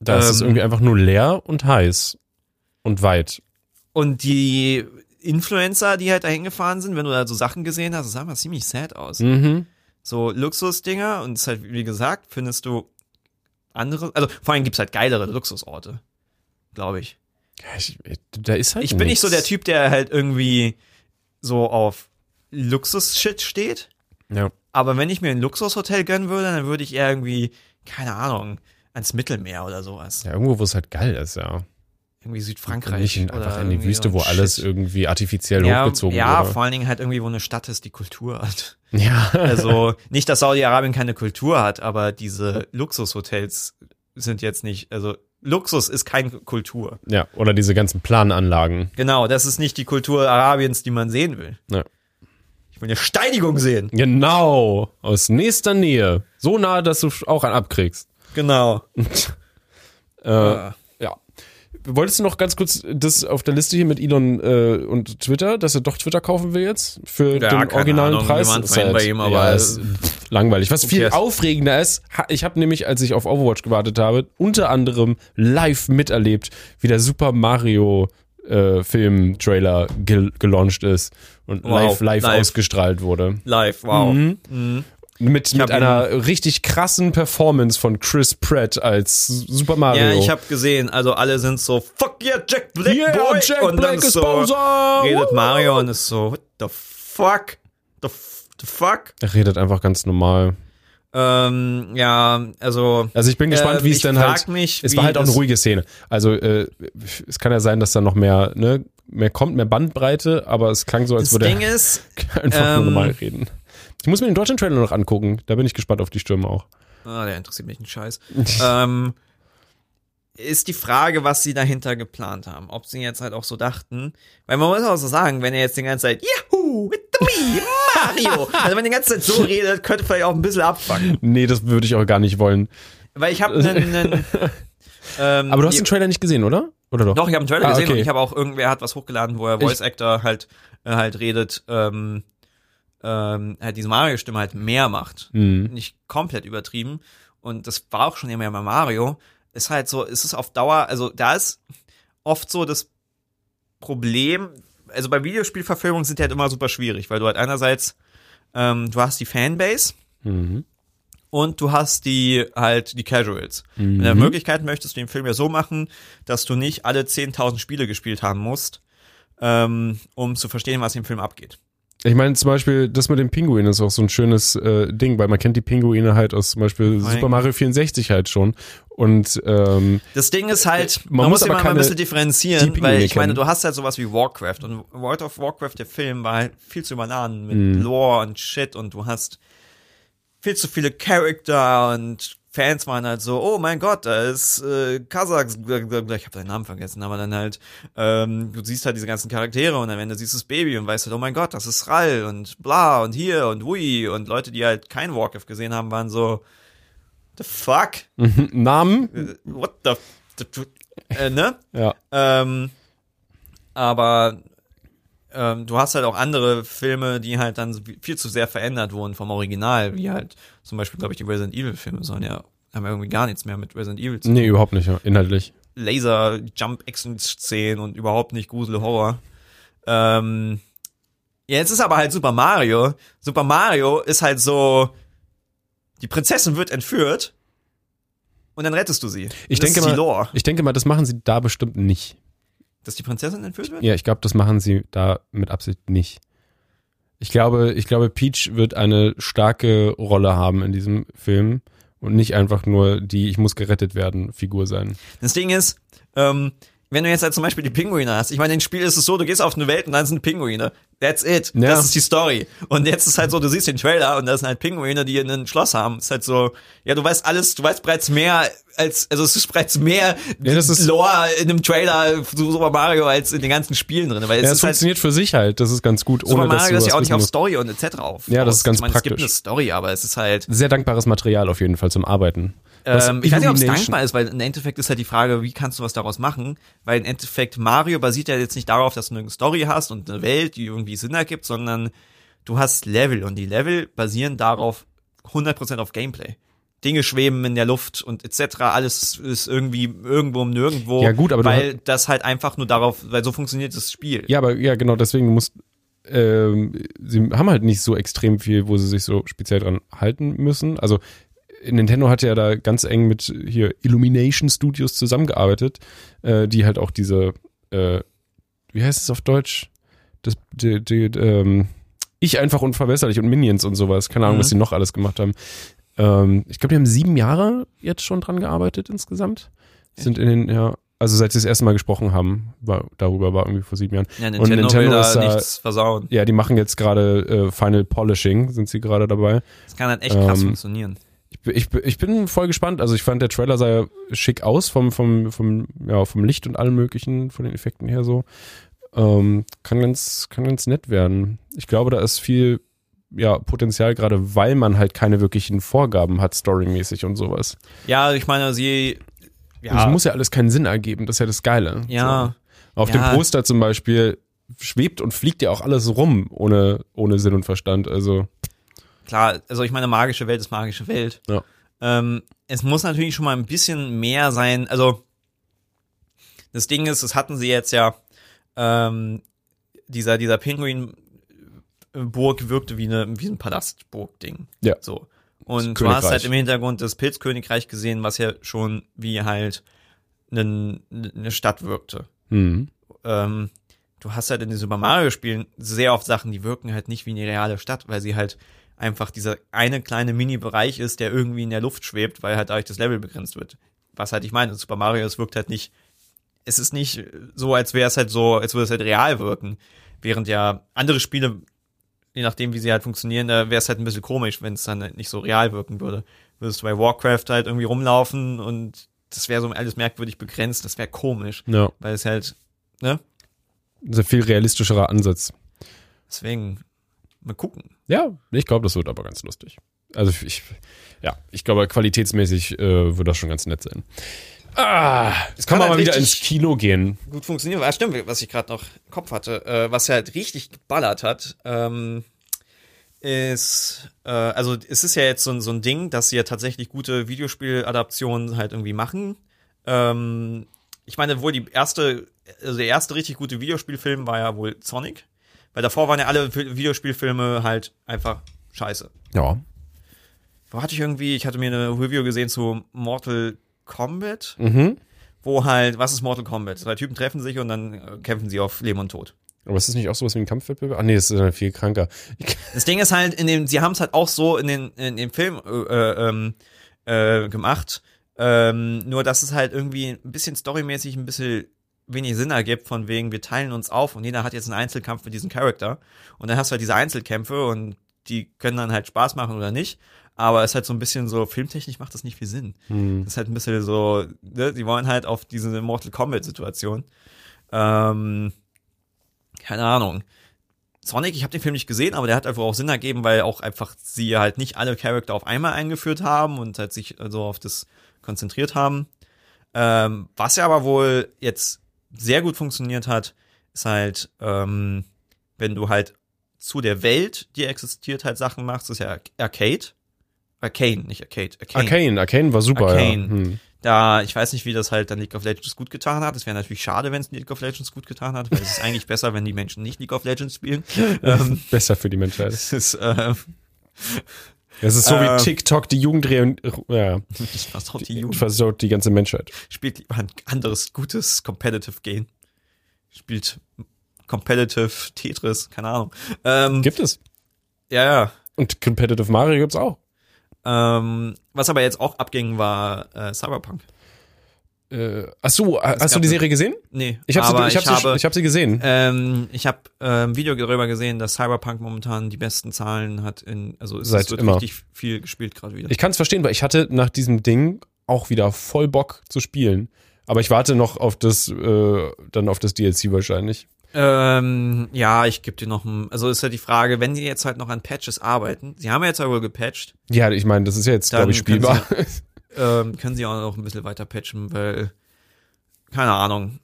Da ist es Ähm, irgendwie einfach nur leer und heiß und weit. und die Influencer, die halt dahin gefahren sind, wenn du da so Sachen gesehen hast, das sah immer ziemlich sad aus. Mhm. So Luxusdinger und es ist halt, wie gesagt, findest du andere, also vor allem gibt's halt geilere Luxusorte, glaube ich. Ja, ich, da ist halt Ich bin nicht so der. Typ, der halt irgendwie so auf Luxus-Shit steht. Ja. Aber wenn ich mir ein Luxushotel gönnen würde, dann würde ich eher irgendwie, keine Ahnung, ans Mittelmeer oder sowas. ja, irgendwo, wo es halt geil ist, ja. Irgendwie Südfrankreich. Nicht in, oder einfach in die Wüste, wo alles Shit. irgendwie artifiziell ja, hochgezogen Ja, wurde. vor allen Dingen halt irgendwie, wo eine Stadt ist, die Kultur hat. Ja. Also nicht, dass Saudi-Arabien keine Kultur hat, aber diese Luxushotels sind jetzt nicht, also Luxus ist keine Kultur. ja, oder diese ganzen Plananlagen. Genau, das ist nicht die Kultur Arabiens, die man sehen will. Ja. Ich will eine Steinigung sehen. Genau, aus nächster Nähe. So nah, dass du auch einen abkriegst. Genau. Äh, Ah. ja. Wolltest du noch ganz kurz das auf der Liste hier mit Elon äh, und Twitter, dass er doch Twitter kaufen will jetzt für Ja, den originalen Ahnung, Preis? Ist halt- bei ihm, aber- ja, ist langweilig. Was viel aufregender ist, ich habe nämlich, als ich auf Overwatch gewartet habe, unter anderem live miterlebt, wie der Super Mario äh, Film-Trailer gel gelauncht ist und Wow, live, live, live. ausgestrahlt wurde. Live, wow. Mhm. Mhm. Mit, mit einer richtig krassen Performance von Chris Pratt als Super Mario. Ja, ich habe gesehen, also alle sind so, fuck yeah, Jack Black, Yeah, boy. Jack und Black dann ist so Bowser. redet! Mario und ist so, what the fuck? The, the fuck? Er redet einfach ganz normal. Ähm, ja, also Also ich bin gespannt, Äh, wie es ich dann frag halt. mich, es war halt auch eine ruhige Szene. Also äh, es kann ja sein, dass da noch mehr, ne, mehr kommt, mehr Bandbreite, aber es klang so, als das würde Ding er ist, einfach nur ähm, normal reden. Ich muss mir den deutschen Trailer noch angucken. Da bin ich gespannt auf die Stimme auch. ah, der interessiert mich ein Scheiß. ähm, ist die Frage, was sie dahinter geplant haben. Ob sie jetzt halt auch so dachten, weil man muss auch so sagen, wenn er jetzt die ganze Zeit, Yahoo, the me, Mario, also wenn er die ganze Zeit so redet, könnte vielleicht auch ein bisschen abfangen. Nee, das würde ich auch gar nicht wollen. Weil ich habe einen, einen ähm, Aber du hast die- den Trailer nicht gesehen, oder? Oder doch? Doch, ich habe einen Trailer Ah, gesehen okay. und ich habe auch irgendwer hat was hochgeladen, wo er Voice Actor halt äh, halt redet, ähm, ähm, halt diese Mario-Stimme halt mehr macht. Mhm. Nicht komplett übertrieben. Und das war auch schon immer bei Mario. Ist halt so, ist es auf Dauer, also da ist oft so das Problem, also bei Videospielverfilmungen sind die halt immer super schwierig, weil du halt einerseits, ähm, du hast die Fanbase, Mhm. und du hast die halt die Casuals. Mhm. In der Möglichkeit möchtest du den Film ja so machen, dass du nicht alle 10.000 Spiele gespielt haben musst, ähm, um zu verstehen, was im Film abgeht. Ich meine zum Beispiel, das mit dem Pinguin ist auch so ein schönes äh, Ding, weil man kennt die Pinguine halt aus zum Beispiel Nein. Super Mario 64 halt schon. Und ähm, Das Ding ist halt, Man man, muss immer mal ein bisschen differenzieren, weil ich meine, du hast halt sowas wie Warcraft und World of Warcraft, der Film, war halt viel zu überladen mit Mhm. Lore und Shit und du hast viel zu viele Charakter und Fans waren halt so, oh mein Gott, da ist äh, Kasachs, ich habe seinen Namen vergessen, aber dann halt, ähm, du siehst halt diese ganzen Charaktere und am Ende siehst du das Baby und weißt halt, oh mein Gott, das ist Rall und bla und hier und ui und Leute, die halt kein Warcraft gesehen haben, waren so, the fuck? Namen? Äh, What the, the, the äh, ne? Ja. Ähm, aber ähm, du hast halt auch andere Filme, die halt dann viel zu sehr verändert wurden vom Original, wie halt zum Beispiel, glaube ich, die Resident Evil Filme sollen ja haben ja irgendwie gar nichts mehr mit Resident Evil zu tun. Nee, überhaupt nicht, ja, inhaltlich. Laser, Jump Action Szenen und überhaupt nicht Grusel Horror. Ähm, jetzt ist aber halt Super Mario. Super Mario ist halt so, die Prinzessin wird entführt und dann rettest du sie. Ich das denke mal-. Ich denke mal, das machen sie da bestimmt nicht. Dass die Prinzessin entführt wird? Ja, ich glaube, das machen sie da mit Absicht nicht. Ich glaube, ich glaube, Peach wird eine starke Rolle haben in diesem Film und nicht einfach nur die Ich muss gerettet werden Figur sein. Das Ding ist, ähm, wenn du jetzt halt zum Beispiel die Pinguine hast, ich meine, in dem Spiel ist es so, du gehst auf eine Welt und dann sind Pinguine. That's it. Ja. Das ist die Story. Und jetzt ist halt so, du siehst den Trailer und da sind halt Pinguine, die ein Schloss haben. ist halt so, ja, du weißt alles, du weißt bereits mehr als, also es ist bereits mehr Ja, das ist- Lore in einem Trailer zu Super Mario als in den ganzen Spielen drin. Weil es Ja, es halt, funktioniert für sich halt. Das ist ganz gut, Super ohne dass du Mario ist ja auch nicht auf. Story und etc. auf. Ja, das ist ganz ich meine, Es gibt praktisch. eine Story, aber es ist halt, Sehr dankbares Material auf jeden Fall zum Arbeiten. Was Ähm, ich weiß nicht, ob es dankbar ist, weil im Endeffekt ist halt die Frage, wie kannst du was daraus machen? Weil im Endeffekt Mario basiert ja jetzt nicht darauf, dass du eine Story hast und eine Welt, die irgendwie Sinn ergibt, sondern du hast Level und die Level basieren darauf 100% auf Gameplay. Dinge schweben in der Luft und etc. Alles ist irgendwie irgendwo um nirgendwo. Ja, gut, aber du weil das halt einfach nur darauf, weil so funktioniert das Spiel. Ja, aber ja, genau, deswegen muss ähm, sie haben halt nicht so extrem viel, wo sie sich so speziell dran halten müssen. Also Nintendo hat ja da ganz eng mit hier Illumination Studios zusammengearbeitet, äh, die halt auch diese, äh, wie heißt es auf Deutsch? Das, die, die, ähm, ich einfach unverbesserlich und Minions und sowas. Keine Ahnung, Mhm. was sie noch alles gemacht haben. Ähm, ich glaube, die haben sieben Jahre jetzt schon dran gearbeitet insgesamt. Sind in den, ja, also seit sie das erste Mal gesprochen haben, war, darüber war irgendwie vor sieben Jahren. Ja, Und Nintendo, Nintendo will ist da- nichts versauen. Ja, die machen jetzt gerade äh, Final Polishing, sind sie gerade dabei. Das kann halt echt krass Ähm, funktionieren. Ich, bin- ich, bin- voll gespannt. Also ich fand, der Trailer sah ja schick aus vom, vom, vom, ja, vom Licht und allem möglichen, von den Effekten her so. Ähm, kann ganz, kann ganz nett werden. Ich glaube, da ist viel ja, Potenzial, gerade weil man halt keine wirklichen Vorgaben hat, storymäßig und sowas. Ja, ich meine, sie. Und Es muss ja alles keinen Sinn ergeben, das ist ja das Geile. Ja. So. Auf Ja. dem Poster zum Beispiel schwebt und fliegt ja auch alles rum, ohne, ohne Sinn und Verstand. Also, klar, also ich meine, magische Welt ist magische Welt. Ja. Ähm, es muss natürlich schon mal ein bisschen mehr sein. Also das Ding ist, das hatten sie jetzt ja. Ähm, dieser dieser Pinguin-Burg wirkte wie eine wie ein Palastburg-Ding. Ja. So. Und du hast halt im Hintergrund das Pilzkönigreich gesehen, was ja schon wie halt eine Stadt wirkte. hm. ähm, du hast halt in den Super Mario Spielen sehr oft Sachen, die wirken halt nicht wie eine reale Stadt, weil sie halt einfach dieser eine kleine Mini-Bereich ist, der irgendwie in der Luft schwebt, weil halt dadurch das Level begrenzt wird. Was halt ich meine, Super Mario, es wirkt halt nicht, es ist nicht so, als wäre es halt so, als würde es halt real wirken. Während ja andere Spiele, je nachdem wie sie halt funktionieren, da wäre es halt ein bisschen komisch, wenn es dann halt nicht so real wirken würde. Würdest du bei Warcraft halt irgendwie rumlaufen und das wäre so alles merkwürdig begrenzt, das wäre komisch, ja, weil es halt, ne? sehr viel realistischerer Ansatz. Deswegen, mal gucken. Ja, ich glaube, das wird aber ganz lustig. Also ich, ja, ich glaube, qualitätsmäßig äh, wird das schon ganz nett sein. Ah, jetzt kann kann man mal halt wieder ins Kino gehen. Gut funktioniert. Ah, stimmt, was ich gerade noch im Kopf hatte, äh, was ja halt richtig geballert hat, ähm, ist, äh, also es ist ja jetzt so, ein- so ein Ding, dass sie ja tatsächlich gute Videospieladaptionen halt irgendwie machen. Ähm, ich meine, wohl die erste, also der erste richtig gute Videospielfilm war ja wohl Sonic, weil davor waren ja alle Vi- Videospielfilme halt einfach scheiße. Ja. Wo hatte ich irgendwie, ich hatte mir eine Review gesehen zu Mortal Kombat. Mhm. wo halt, was ist Mortal Kombat? Zwei Typen treffen sich und dann äh, kämpfen sie auf Leben und Tod. Aber ist das nicht auch sowas wie ein Kampfwettbewerb? Ah, nee, das ist ja viel kranker. Das Ding ist halt, in dem, sie haben es halt auch so in den, in dem Film äh, ähm, äh, gemacht, ähm, nur dass es halt irgendwie ein bisschen storymäßig ein bisschen wenig Sinn ergibt, von wegen, wir teilen uns auf und jeder hat jetzt einen Einzelkampf mit diesem Charakter. Und dann hast du halt diese Einzelkämpfe und die können dann halt Spaß machen oder nicht. Aber es ist halt so ein bisschen so, filmtechnisch macht das nicht viel Sinn. hm. Das ist halt ein bisschen so, ne, die wollen halt auf diese Mortal Kombat-Situation. Ähm, keine Ahnung. Sonic, ich habe den Film nicht gesehen, aber der hat einfach auch Sinn ergeben, weil auch einfach sie halt nicht alle Charakter auf einmal eingeführt haben und halt sich so auf das konzentriert haben. Ähm, was ja aber wohl jetzt sehr gut funktioniert hat, ist halt, ähm, wenn du halt zu der Welt, die existiert, halt Sachen machst, ist ja Arcade. Arcane, nicht Arcade. Arcane. Arcane, Arcane war super, Arcane. ja. Hm. Da, ich weiß nicht, wie das halt dann League of Legends gut getan hat. Es wäre natürlich schade, wenn es League of Legends gut getan hat, weil es ist eigentlich besser, wenn die Menschen nicht League of Legends spielen. ähm, Besser für die Menschheit. es ist, äh, Es ist so Äh, wie TikTok, die Jugend ja, das versaut die Jugend. versaut die ganze Menschheit. Spielt lieber ein anderes, gutes Competitive Game. Spielt Competitive Tetris, keine Ahnung. Ähm, Gibt es. ja, ja. Und Competitive Mario gibt's auch. Ähm, was aber jetzt auch abging, war äh, Cyberpunk. Äh, ach so, hast gab du die Serie gesehen? Nee, Ich habe aber sie, ich hab sie, habe, ich hab sie gesehen. Ähm, ich habe äh, ein Video darüber gesehen, dass Cyberpunk momentan die besten Zahlen hat in, also es Seit wird immer. richtig viel gespielt gerade wieder. Ich kann es verstehen, weil ich hatte nach diesem Ding auch wieder voll Bock zu spielen. Aber ich warte noch auf das, äh, dann auf das DLC wahrscheinlich. ähm, ja, ich gebe dir noch ein, also ist ja die Frage, wenn die jetzt halt noch an Patches arbeiten, sie haben ja jetzt aber wohl gepatcht, Ja, ich meine, das ist ja jetzt, glaube ich, spielbar. ähm, können sie auch noch ein bisschen weiter patchen, weil, keine Ahnung.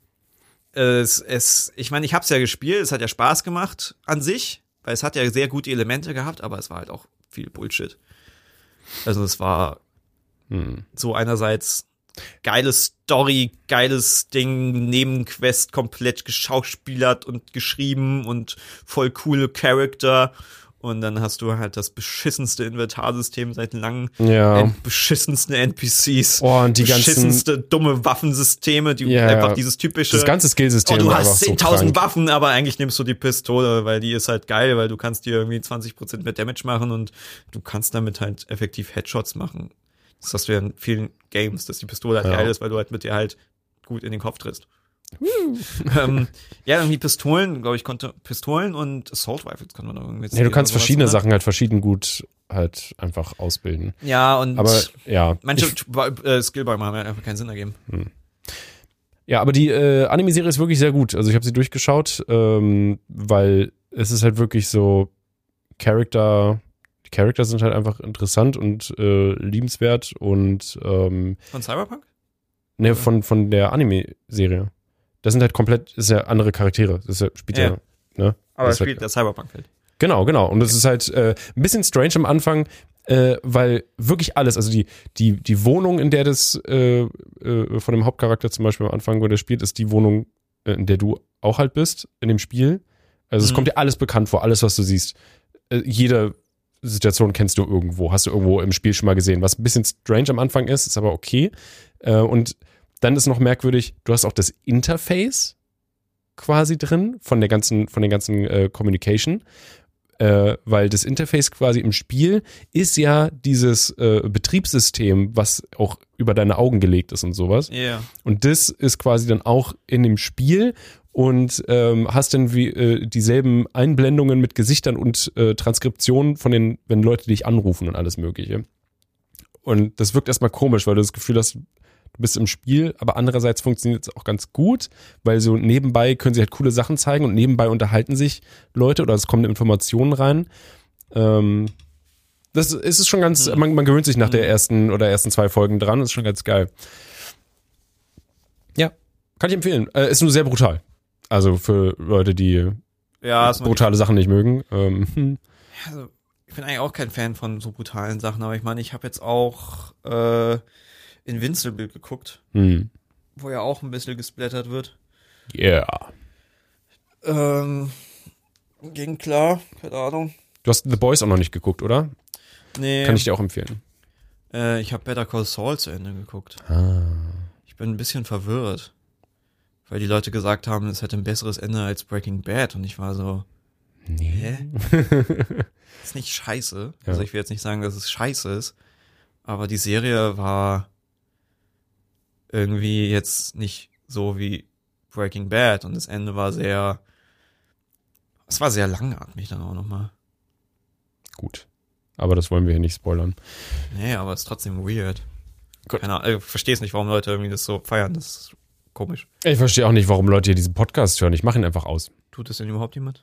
Es, es, ich meine, ich habe es ja gespielt, es hat ja Spaß gemacht an sich, weil es hat ja sehr gute Elemente gehabt, aber es war halt auch viel Bullshit. Also es war Hm. So einerseits geile Story, geiles Ding, Nebenquest komplett geschauspielert und geschrieben und voll coole Charakter. Und dann hast du halt das beschissenste Inventarsystem seit langem, Ja. N- beschissenste NPCs, Oh, und die ganzen, beschissenste dumme Waffensysteme, die Ja, einfach dieses typische das ganze Skillsystem Oh, du hast einfach so 10.000 krank. Waffen, aber eigentlich nimmst du die Pistole, weil die ist halt geil, weil du kannst dir irgendwie 20% mehr Damage machen und du kannst damit halt effektiv Headshots machen. Das hast du ja in vielen Games, dass die Pistole halt Ja. geil ist, weil du halt mit dir halt gut in den Kopf trittst. Ähm, ja, irgendwie Pistolen, glaube ich, konnte Pistolen und Assault Rifles kann man irgendwie Ja, du kannst verschiedene oder? Sachen halt verschieden gut halt einfach ausbilden. Ja, und Aber ja. manche Ich, äh, Skillbäume haben halt einfach keinen Sinn ergeben. ja, aber die äh, Anime-Serie ist wirklich sehr gut. Also ich habe sie durchgeschaut, ähm, weil es ist halt wirklich so Charakter, die Charakter sind halt einfach interessant und äh, liebenswert und ähm, Von Cyberpunk? ne, von, von der Anime-Serie. Das sind halt komplett, das ist ja andere Charaktere. Das ist ja, spielt ja, Ja. ne? Aber Das spielt der Cyberpunk-Welt. Genau, genau. Und es ist halt äh, ein bisschen strange am Anfang, äh, weil wirklich alles, also die, die, die Wohnung, in der das äh, äh, von dem Hauptcharakter zum Beispiel am Anfang, wo der spielt, ist die Wohnung, äh, in der du auch halt bist, in dem Spiel. Also es Mhm. kommt dir alles bekannt vor, alles, was du siehst. Äh, jede Situation kennst du irgendwo, hast du irgendwo im Spiel schon mal gesehen. Was ein bisschen strange am Anfang ist, ist aber okay. Äh, und dann ist noch merkwürdig, du hast auch das Interface quasi drin von der ganzen, von der ganzen äh, Communication. Äh, weil das Interface quasi im Spiel ist ja dieses äh, Betriebssystem, was auch über deine Augen gelegt ist und sowas. Ja. Und das ist quasi dann auch in dem Spiel und ähm, hast dann wie äh, dieselben Einblendungen mit Gesichtern und äh, Transkriptionen von den, wenn Leute dich anrufen und alles Mögliche. Und das wirkt erstmal komisch, weil du das Gefühl hast, du bist im Spiel, aber andererseits funktioniert es auch ganz gut, weil so nebenbei können sie halt coole Sachen zeigen und nebenbei unterhalten sich Leute oder es kommen Informationen rein. Ähm, das ist es schon ganz, Hm. man, man gewöhnt sich nach der ersten oder ersten zwei Folgen dran, das ist schon ganz geil. Ja, kann ich empfehlen. Äh, ist nur sehr brutal. Also für Leute, die Ja, ist brutale Sachen nicht mögen. Ähm, also, ich bin eigentlich auch kein Fan von so brutalen Sachen, aber ich meine, ich habe jetzt auch äh, Invincible geguckt, hm. wo ja auch ein bisschen gesplattert wird. Yeah. Ähm, ging klar, keine Ahnung. Du hast The Boys auch noch nicht geguckt, oder? Nee, Kann ich dir auch empfehlen. äh, ich habe Better Call Saul zu Ende geguckt. Ah. Ich bin ein bisschen verwirrt, weil die Leute gesagt haben, es hätte ein besseres Ende als Breaking Bad und ich war so, Nee. hä? ist nicht scheiße. Ja. Also ich will jetzt nicht sagen, dass es scheiße ist, aber die Serie war irgendwie jetzt nicht so wie Breaking Bad und das Ende war sehr, es war sehr langatmig dann auch nochmal. Gut. Aber das wollen wir hier nicht spoilern. Nee, aber es ist trotzdem weird. Gut. Keine Ahnung, ich verstehe es nicht, warum Leute irgendwie das so feiern, das ist komisch. Ich verstehe auch nicht, warum Leute hier diesen Podcast hören. Ich mache ihn einfach aus. Tut es denn überhaupt jemand?